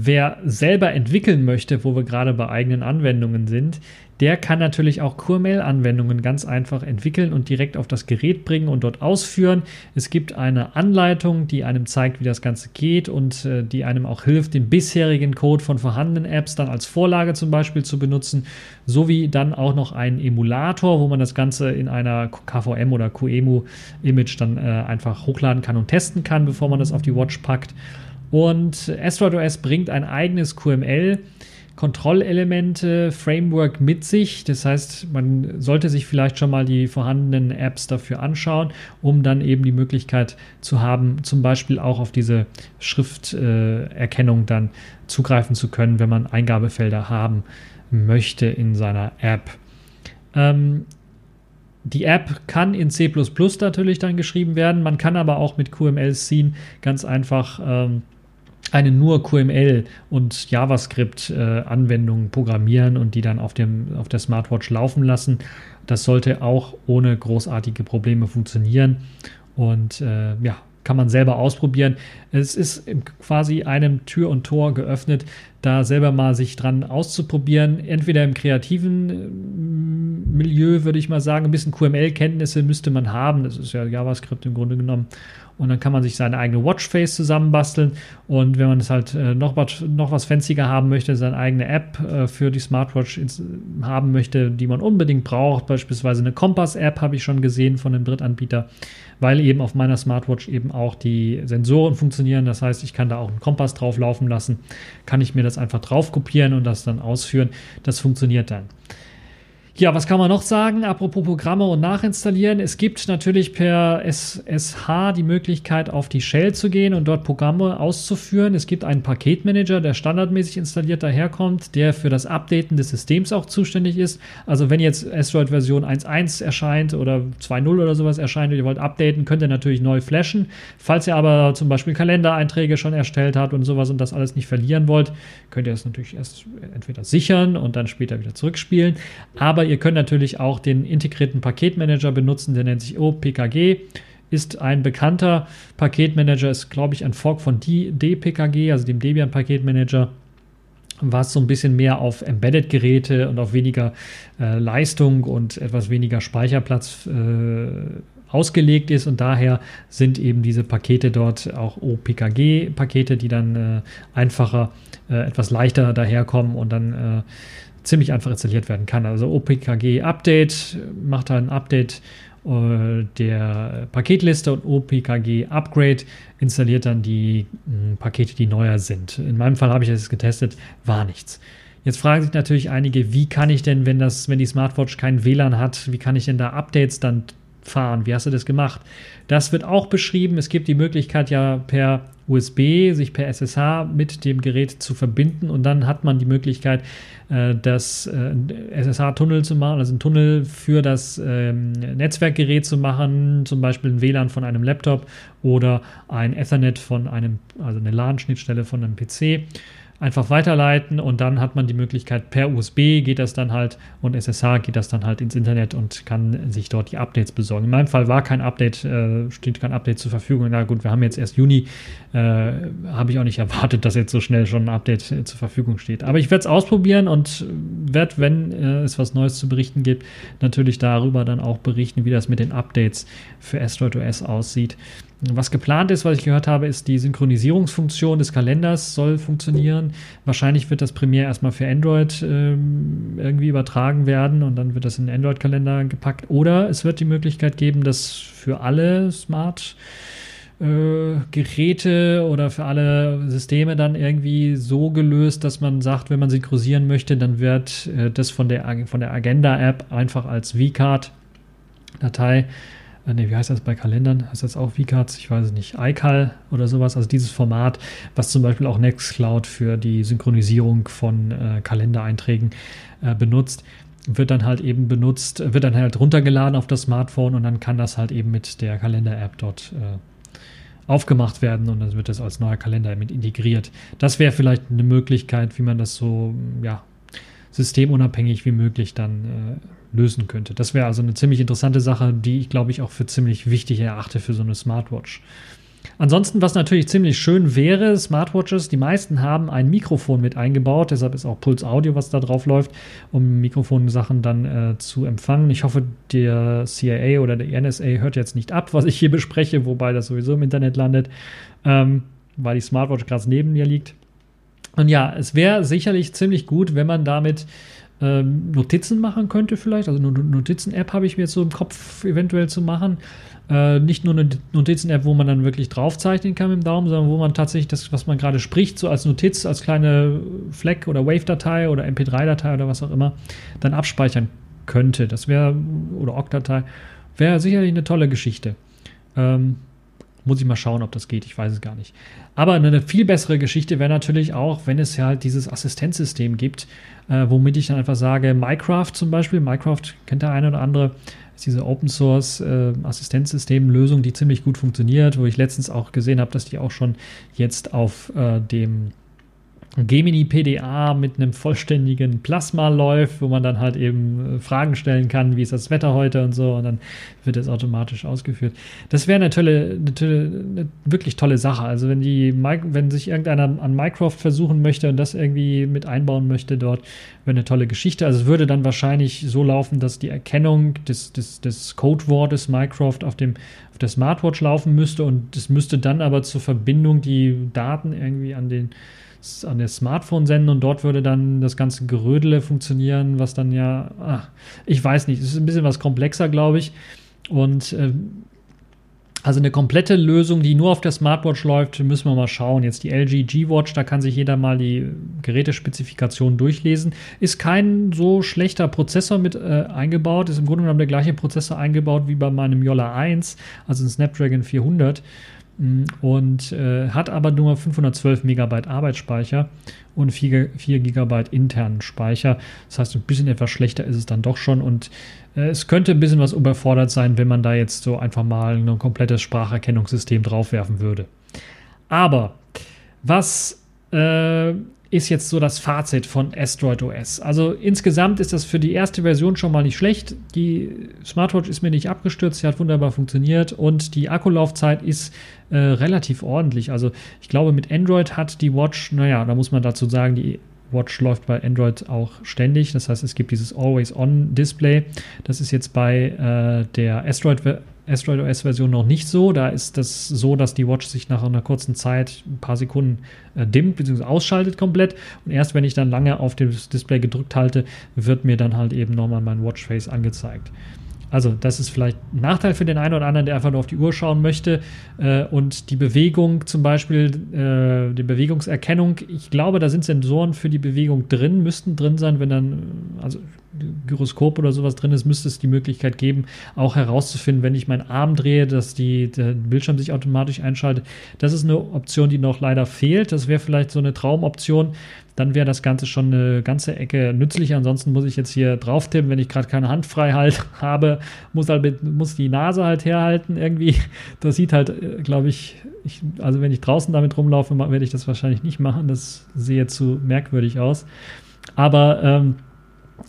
wer selber entwickeln möchte, wo wir gerade bei eigenen Anwendungen sind, der kann natürlich auch Kurmail-Anwendungen ganz einfach entwickeln und direkt auf das Gerät bringen und dort ausführen. Es gibt eine Anleitung, die einem zeigt, wie das Ganze geht und äh, die einem auch hilft, den bisherigen Code von vorhandenen Apps dann als Vorlage zum Beispiel zu benutzen, sowie dann auch noch einen Emulator, wo man das Ganze in einer KVM oder QEMU-Image dann äh, einfach hochladen kann und testen kann, bevor man das auf die Watch packt. Und AsteroidOS bringt ein eigenes QML. Kontrollelemente, Framework mit sich. Das heißt, man sollte sich vielleicht schon mal die vorhandenen Apps dafür anschauen, um dann eben die Möglichkeit zu haben, zum Beispiel auch auf diese Schrifterkennung äh, dann zugreifen zu können, wenn man Eingabefelder haben möchte in seiner App. Ähm, die App kann in C natürlich dann geschrieben werden. Man kann aber auch mit QML Scene ganz einfach ähm, eine nur QML und JavaScript-Anwendung programmieren und die dann auf, dem, auf der Smartwatch laufen lassen. Das sollte auch ohne großartige Probleme funktionieren. Und äh, ja, kann man selber ausprobieren. Es ist quasi einem Tür und Tor geöffnet, da selber mal sich dran auszuprobieren. Entweder im kreativen äh, Milieu, würde ich mal sagen, ein bisschen QML-Kenntnisse müsste man haben. Das ist ja JavaScript im Grunde genommen. Und dann kann man sich seine eigene Watchface zusammenbasteln. Und wenn man es halt äh, noch, was, noch was fancier haben möchte, seine eigene App äh, für die Smartwatch haben möchte, die man unbedingt braucht, beispielsweise eine Kompass-App habe ich schon gesehen von einem Drittanbieter weil eben auf meiner Smartwatch eben auch die Sensoren funktionieren. Das heißt, ich kann da auch einen Kompass drauf laufen lassen, kann ich mir das einfach drauf kopieren und das dann ausführen. Das funktioniert dann. Ja, was kann man noch sagen? Apropos Programme und nachinstallieren. Es gibt natürlich per SSH die Möglichkeit, auf die Shell zu gehen und dort Programme auszuführen. Es gibt einen Paketmanager, der standardmäßig installiert daherkommt, der für das Updaten des Systems auch zuständig ist. Also wenn jetzt Android Version 1.1 erscheint oder 2.0 oder sowas erscheint und ihr wollt updaten, könnt ihr natürlich neu flashen. Falls ihr aber zum Beispiel Kalendereinträge schon erstellt habt und sowas und das alles nicht verlieren wollt, könnt ihr es natürlich erst entweder sichern und dann später wieder zurückspielen. Aber ihr könnt natürlich auch den integrierten Paketmanager benutzen, der nennt sich OPKG. Ist ein bekannter Paketmanager, ist glaube ich ein Fork von DPKG, also dem Debian Paketmanager was so ein bisschen mehr auf Embedded-Geräte und auf weniger äh, Leistung und etwas weniger Speicherplatz äh, ausgelegt ist und daher sind eben diese Pakete dort auch OPKG-Pakete, die dann äh, einfacher, äh, etwas leichter daherkommen und dann äh, ziemlich einfach installiert werden kann. Also OPKG Update macht ein Update äh, der Paketliste und OPKG Upgrade installiert dann die mh, Pakete, die neuer sind. In meinem Fall habe ich das getestet, war nichts. Jetzt fragen sich natürlich einige, wie kann ich denn, wenn das, wenn die Smartwatch kein WLAN hat, wie kann ich denn da Updates dann fahren? Wie hast du das gemacht? Das wird auch beschrieben. Es gibt die Möglichkeit ja per USB, sich per SSH mit dem Gerät zu verbinden und dann hat man die Möglichkeit, äh, das äh, SSH-Tunnel zu machen, also einen Tunnel für das ähm, Netzwerkgerät zu machen, zum Beispiel ein WLAN von einem Laptop oder ein Ethernet von einem, also eine LAN-Schnittstelle von einem PC einfach weiterleiten und dann hat man die Möglichkeit, per USB geht das dann halt und SSH geht das dann halt ins Internet und kann sich dort die Updates besorgen. In meinem Fall war kein Update, äh, steht kein Update zur Verfügung. Na gut, wir haben jetzt erst Juni, äh, habe ich auch nicht erwartet, dass jetzt so schnell schon ein Update äh, zur Verfügung steht. Aber ich werde es ausprobieren und werde, wenn äh, es was Neues zu berichten gibt, natürlich darüber dann auch berichten, wie das mit den Updates für Asteroid OS aussieht. Was geplant ist, was ich gehört habe, ist die Synchronisierungsfunktion des Kalenders soll funktionieren. Wahrscheinlich wird das primär erstmal für Android ähm, irgendwie übertragen werden und dann wird das in den Android-Kalender gepackt. Oder es wird die Möglichkeit geben, das für alle Smart äh, Geräte oder für alle Systeme dann irgendwie so gelöst, dass man sagt, wenn man synchronisieren möchte, dann wird äh, das von der, von der Agenda-App einfach als V-Card-Datei nee, wie heißt das bei Kalendern? Heißt das auch VCards? Ich weiß es nicht. iCal oder sowas. Also dieses Format, was zum Beispiel auch Nextcloud für die Synchronisierung von äh, Kalendereinträgen äh, benutzt, wird dann halt eben benutzt, wird dann halt runtergeladen auf das Smartphone und dann kann das halt eben mit der Kalender-App dort äh, aufgemacht werden und dann wird das als neuer Kalender mit integriert. Das wäre vielleicht eine Möglichkeit, wie man das so, ja, systemunabhängig wie möglich dann äh, lösen könnte. Das wäre also eine ziemlich interessante Sache, die ich glaube ich auch für ziemlich wichtig erachte für so eine Smartwatch. Ansonsten, was natürlich ziemlich schön wäre, Smartwatches, die meisten haben ein Mikrofon mit eingebaut, deshalb ist auch Puls Audio, was da drauf läuft, um Mikrofonsachen dann äh, zu empfangen. Ich hoffe, der CIA oder der NSA hört jetzt nicht ab, was ich hier bespreche, wobei das sowieso im Internet landet, ähm, weil die Smartwatch gerade neben mir liegt. Und ja, es wäre sicherlich ziemlich gut, wenn man damit ähm, Notizen machen könnte, vielleicht. Also eine Notizen-App habe ich mir jetzt so im Kopf eventuell zu machen. Äh, nicht nur eine Notizen-App, wo man dann wirklich draufzeichnen kann mit dem Daumen, sondern wo man tatsächlich das, was man gerade spricht, so als Notiz, als kleine Fleck- oder Wave-Datei oder MP3-Datei oder was auch immer, dann abspeichern könnte. Das wäre, oder OGG-Datei, wäre sicherlich eine tolle Geschichte. Ähm, muss ich mal schauen, ob das geht. Ich weiß es gar nicht. Aber eine viel bessere Geschichte wäre natürlich auch, wenn es halt dieses Assistenzsystem gibt, äh, womit ich dann einfach sage, Minecraft zum Beispiel, Minecraft kennt der eine oder andere, ist diese Open Source äh, Assistenzsystem-Lösung, die ziemlich gut funktioniert, wo ich letztens auch gesehen habe, dass die auch schon jetzt auf äh, dem Gemini PDA mit einem vollständigen Plasma läuft, wo man dann halt eben äh, Fragen stellen kann, wie ist das Wetter heute und so, und dann wird es automatisch ausgeführt. Das wäre eine tolle, eine tolle, eine wirklich tolle Sache. Also wenn die, wenn sich irgendeiner an Minecraft versuchen möchte und das irgendwie mit einbauen möchte dort, wäre eine tolle Geschichte. Also es würde dann wahrscheinlich so laufen, dass die Erkennung des, des, des Codewortes Minecraft auf dem auf der Smartwatch laufen müsste und es müsste dann aber zur Verbindung die Daten irgendwie an den an das Smartphone senden und dort würde dann das ganze Gerödele funktionieren, was dann ja, ach, ich weiß nicht, es ist ein bisschen was komplexer, glaube ich. Und äh, also eine komplette Lösung, die nur auf der Smartwatch läuft, müssen wir mal schauen. Jetzt die LG G-Watch, da kann sich jeder mal die Gerätespezifikation durchlesen. Ist kein so schlechter Prozessor mit äh, eingebaut, ist im Grunde genommen der gleiche Prozessor eingebaut wie bei meinem Yola 1, also ein Snapdragon 400. Mm, und äh, hat aber nur 512 Megabyte Arbeitsspeicher und 4, 4 Gigabyte internen Speicher. Das heißt, ein bisschen etwas schlechter ist es dann doch schon und äh, es könnte ein bisschen was überfordert sein, wenn man da jetzt so einfach mal ein komplettes Spracherkennungssystem draufwerfen würde. Aber was äh, ist jetzt so das Fazit von Asteroid OS. Also insgesamt ist das für die erste Version schon mal nicht schlecht. Die Smartwatch ist mir nicht abgestürzt, sie hat wunderbar funktioniert und die Akkulaufzeit ist äh, relativ ordentlich. Also ich glaube, mit Android hat die Watch, naja, da muss man dazu sagen, die Watch läuft bei Android auch ständig. Das heißt, es gibt dieses Always-On-Display. Das ist jetzt bei äh, der Asteroid Asteroid OS Version noch nicht so. Da ist das so, dass die Watch sich nach einer kurzen Zeit, ein paar Sekunden, äh, dimmt bzw. ausschaltet komplett. Und erst wenn ich dann lange auf das Display gedrückt halte, wird mir dann halt eben nochmal mein Watchface angezeigt. Also, das ist vielleicht ein Nachteil für den einen oder anderen, der einfach nur auf die Uhr schauen möchte. Äh, und die Bewegung zum Beispiel, äh, die Bewegungserkennung, ich glaube, da sind Sensoren für die Bewegung drin, müssten drin sein, wenn dann, also Gyroskop oder sowas drin ist, müsste es die Möglichkeit geben, auch herauszufinden, wenn ich meinen Arm drehe, dass die, der Bildschirm sich automatisch einschaltet. Das ist eine Option, die noch leider fehlt. Das wäre vielleicht so eine Traumoption. Dann wäre das Ganze schon eine ganze Ecke nützlicher. Ansonsten muss ich jetzt hier drauf tippen, wenn ich gerade keine Hand frei halt habe, muss, halt muss die Nase halt herhalten irgendwie. Das sieht halt, äh, glaube ich, ich, also wenn ich draußen damit rumlaufe, werde ich das wahrscheinlich nicht machen. Das sehe zu merkwürdig aus. Aber ähm,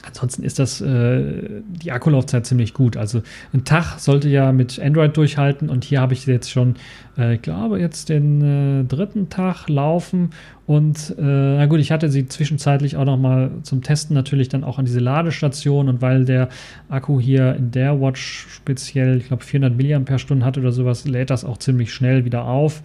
Ansonsten ist das äh, die Akkulaufzeit ziemlich gut. Also ein Tag sollte ja mit Android durchhalten und hier habe ich jetzt schon, äh, ich glaube, jetzt den äh, dritten Tag laufen und äh, na gut, ich hatte sie zwischenzeitlich auch noch mal zum Testen natürlich dann auch an diese Ladestation und weil der Akku hier in der Watch speziell, ich glaube 400 mAh hat oder sowas, lädt das auch ziemlich schnell wieder auf.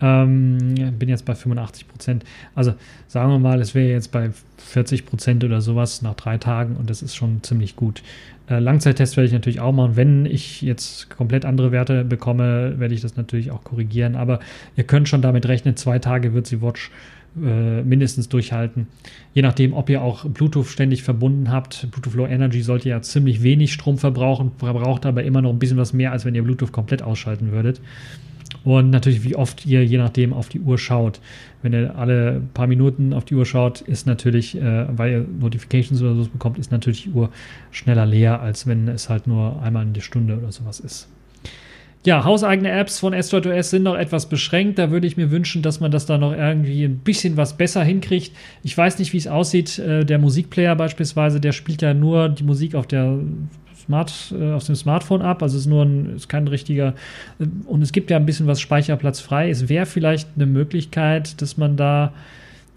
Ähm, bin jetzt bei 85 Prozent. Also sagen wir mal, es wäre jetzt bei 40 Prozent oder sowas nach drei Tagen und das ist schon ziemlich gut. Äh, Langzeittest werde ich natürlich auch machen. Wenn ich jetzt komplett andere Werte bekomme, werde ich das natürlich auch korrigieren. Aber ihr könnt schon damit rechnen, zwei Tage wird die Watch äh, mindestens durchhalten. Je nachdem, ob ihr auch Bluetooth ständig verbunden habt. Bluetooth Low Energy sollte ja ziemlich wenig Strom verbrauchen, verbraucht aber immer noch ein bisschen was mehr, als wenn ihr Bluetooth komplett ausschalten würdet. Und natürlich, wie oft ihr je nachdem auf die Uhr schaut. Wenn ihr alle paar Minuten auf die Uhr schaut, ist natürlich, äh, weil ihr Notifications oder so bekommt, ist natürlich die Uhr schneller leer, als wenn es halt nur einmal in der Stunde oder sowas ist. Ja, hauseigene Apps von S.OS sind noch etwas beschränkt. Da würde ich mir wünschen, dass man das da noch irgendwie ein bisschen was besser hinkriegt. Ich weiß nicht, wie es aussieht. Äh, der Musikplayer beispielsweise, der spielt ja nur die Musik auf der Smart, äh, auf dem Smartphone ab. Also es ist nur ein, ist kein richtiger. Äh, und es gibt ja ein bisschen was Speicherplatz frei. Es wäre vielleicht eine Möglichkeit, dass man da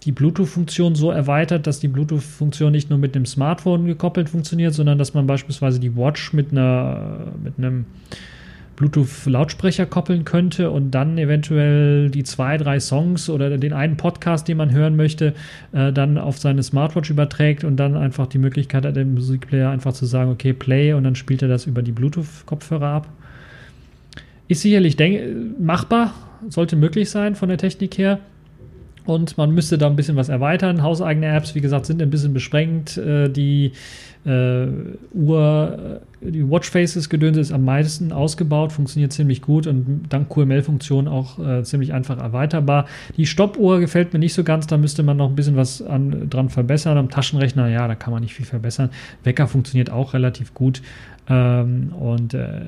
die Bluetooth-Funktion so erweitert, dass die Bluetooth-Funktion nicht nur mit dem Smartphone gekoppelt funktioniert, sondern dass man beispielsweise die Watch mit einer mit einem Bluetooth-Lautsprecher koppeln könnte und dann eventuell die zwei, drei Songs oder den einen Podcast, den man hören möchte, äh, dann auf seine Smartwatch überträgt und dann einfach die Möglichkeit hat, dem Musikplayer einfach zu sagen, okay, play und dann spielt er das über die Bluetooth-Kopfhörer ab. Ist sicherlich machbar, sollte möglich sein von der Technik her. Und man müsste da ein bisschen was erweitern. Hauseigene Apps, wie gesagt, sind ein bisschen beschränkt. Äh, die äh, Uhr, äh, die Watchfaces Gedöns ist am meisten ausgebaut, funktioniert ziemlich gut und dank QML-Funktion auch äh, ziemlich einfach erweiterbar. Die Stoppuhr gefällt mir nicht so ganz, da müsste man noch ein bisschen was an, dran verbessern. Am Taschenrechner, ja, da kann man nicht viel verbessern. Wecker funktioniert auch relativ gut. Ähm, und äh,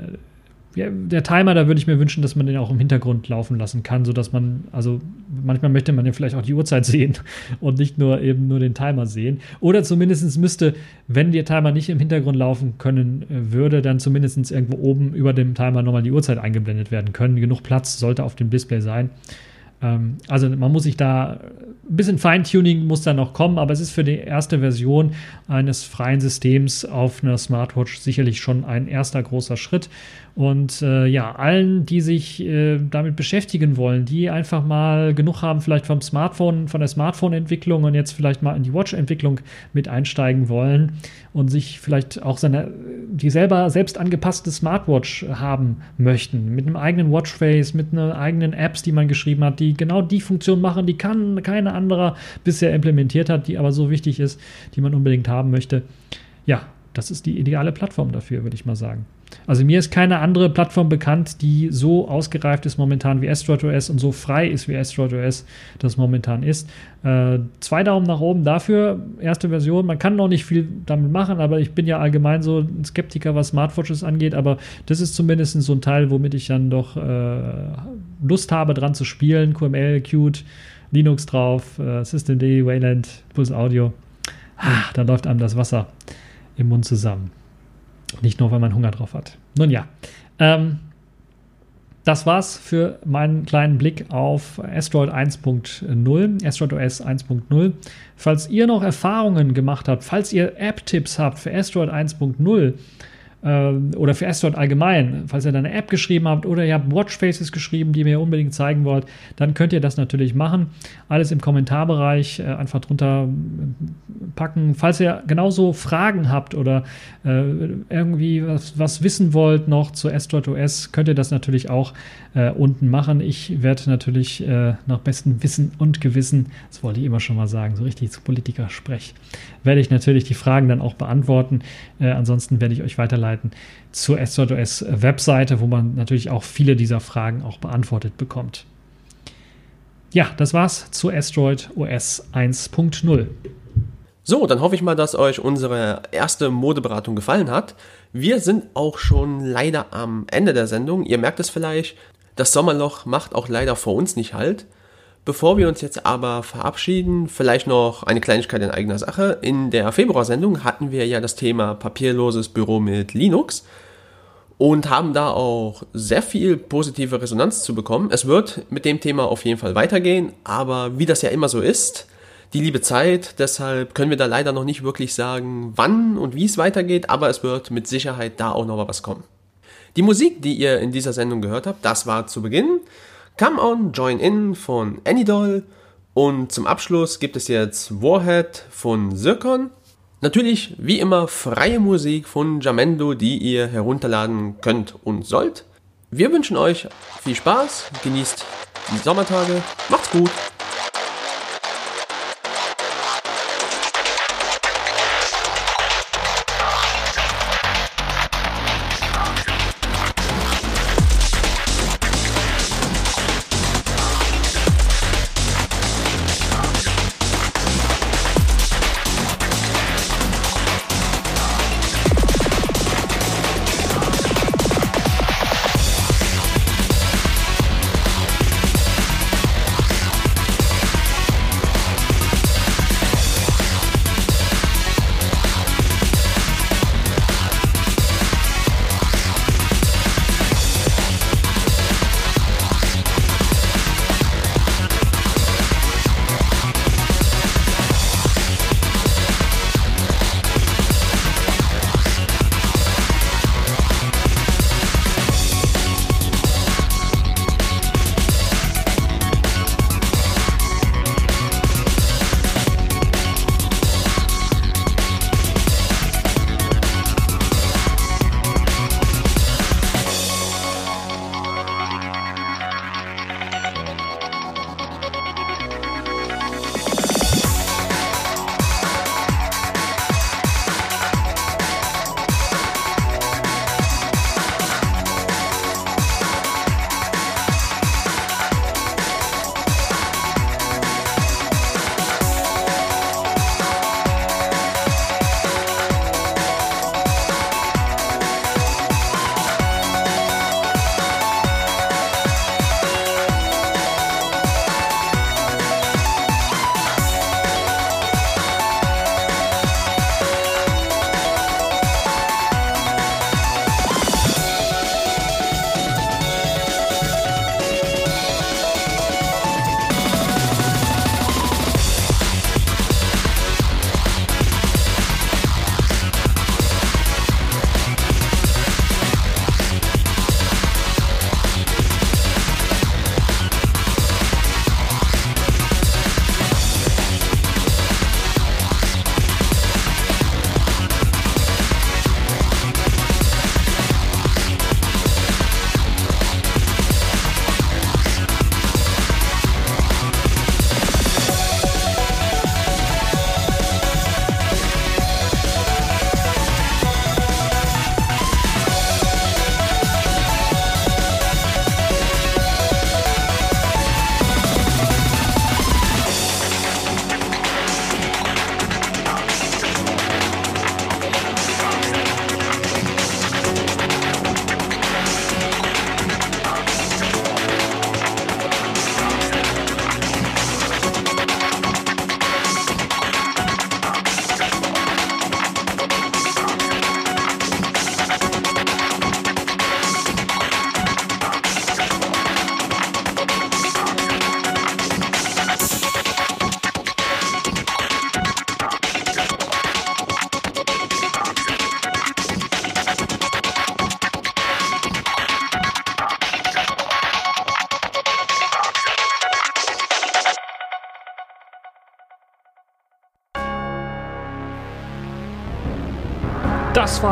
ja, der Timer, da würde ich mir wünschen, dass man den auch im Hintergrund laufen lassen kann, sodass man, also manchmal möchte man ja vielleicht auch die Uhrzeit sehen und nicht nur eben nur den Timer sehen. Oder zumindest müsste, wenn der Timer nicht im Hintergrund laufen können äh, würde, dann zumindest irgendwo oben über dem Timer nochmal die Uhrzeit eingeblendet werden können. Genug Platz sollte auf dem Display sein. Ähm, also man muss sich da ein bisschen Feintuning muss da noch kommen, aber es ist für die erste Version eines freien Systems auf einer Smartwatch sicherlich schon ein erster großer Schritt. Und äh, ja, allen, die sich äh, damit beschäftigen wollen, die einfach mal genug haben, vielleicht vom Smartphone, von der Smartphone-Entwicklung und jetzt vielleicht mal in die Watch-Entwicklung mit einsteigen wollen und sich vielleicht auch seine, die selber selbst angepasste Smartwatch haben möchten, mit einem eigenen Watchface, mit einer eigenen Apps, die man geschrieben hat, die genau die Funktion machen, die kann keine anderer bisher implementiert hat, die aber so wichtig ist, die man unbedingt haben möchte. Ja, das ist die ideale Plattform dafür, würde ich mal sagen. Also mir ist keine andere Plattform bekannt, die so ausgereift ist momentan wie AstroidOS und so frei ist wie AstroidOS das momentan ist. Äh, zwei Daumen nach oben dafür, erste Version. Man kann noch nicht viel damit machen, aber ich bin ja allgemein so ein Skeptiker, was Smartwatches angeht. Aber das ist zumindest so ein Teil, womit ich dann doch äh, Lust habe, dran zu spielen. QML, Qt, Linux drauf, äh, Systemd, Wayland, Pulse Audio. Ah, da läuft einem das Wasser im Mund zusammen. Nicht nur, weil man Hunger drauf hat. Nun ja. Ähm, das war's für meinen kleinen Blick auf Asteroid 1.0, Asteroid OS 1.0. Falls ihr noch Erfahrungen gemacht habt, falls ihr App-Tipps habt für Asteroid 1.0, ähm, oder für Asteroid allgemein, falls ihr da eine App geschrieben habt oder ihr habt Watchfaces geschrieben, die mir unbedingt zeigen wollt, dann könnt ihr das natürlich machen. Alles im Kommentarbereich äh, einfach drunter äh, packen. Falls ihr genauso Fragen habt oder äh, irgendwie was, was, wissen wollt noch zu Asteroid OS, könnt ihr das natürlich auch äh, unten machen. Ich werde natürlich äh, nach bestem Wissen und Gewissen, das wollte ich immer schon mal sagen, so richtig zu Politiker sprech, werde ich natürlich die Fragen dann auch beantworten. Äh, ansonsten werde ich euch weiterleiten zur SJOS Webseite, wo man natürlich auch viele dieser Fragen auch beantwortet bekommt. Ja, das war's zu Asteroid OS 1.0. So, dann hoffe ich mal, dass euch unsere erste Modeberatung gefallen hat. Wir sind auch schon leider am Ende der Sendung. Ihr merkt es vielleicht, das Sommerloch macht auch leider vor uns nicht halt. Bevor wir uns jetzt aber verabschieden, vielleicht noch eine Kleinigkeit in eigener Sache. In der Februarsendung hatten wir ja das Thema papierloses Büro mit Linux und haben da auch sehr viel positive Resonanz zu bekommen. Es wird mit dem Thema auf jeden Fall weitergehen, aber wie das ja immer so ist, die liebe Zeit, deshalb können wir da leider noch nicht wirklich sagen, wann und wie es weitergeht, aber es wird mit Sicherheit da auch noch mal was kommen. Die Musik, die ihr in dieser Sendung gehört habt, das war zu Beginn Come On, Join In von Anydoll und zum Abschluss gibt es jetzt Warhead von Zircon. Natürlich, wie immer, freie Musik von Jamendo, die ihr herunterladen könnt und sollt. Wir wünschen euch viel Spaß, genießt die Sommertage, macht's gut!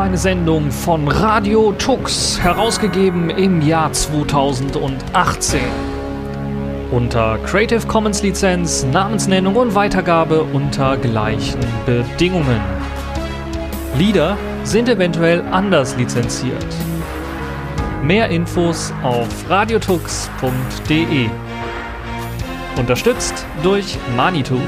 Eine Sendung von Radio Tux, herausgegeben im Jahr 2018. Unter Creative Commons Lizenz, Namensnennung und Weitergabe unter gleichen Bedingungen. Lieder sind eventuell anders lizenziert. Mehr Infos auf radiotux.de. Unterstützt durch Manitou.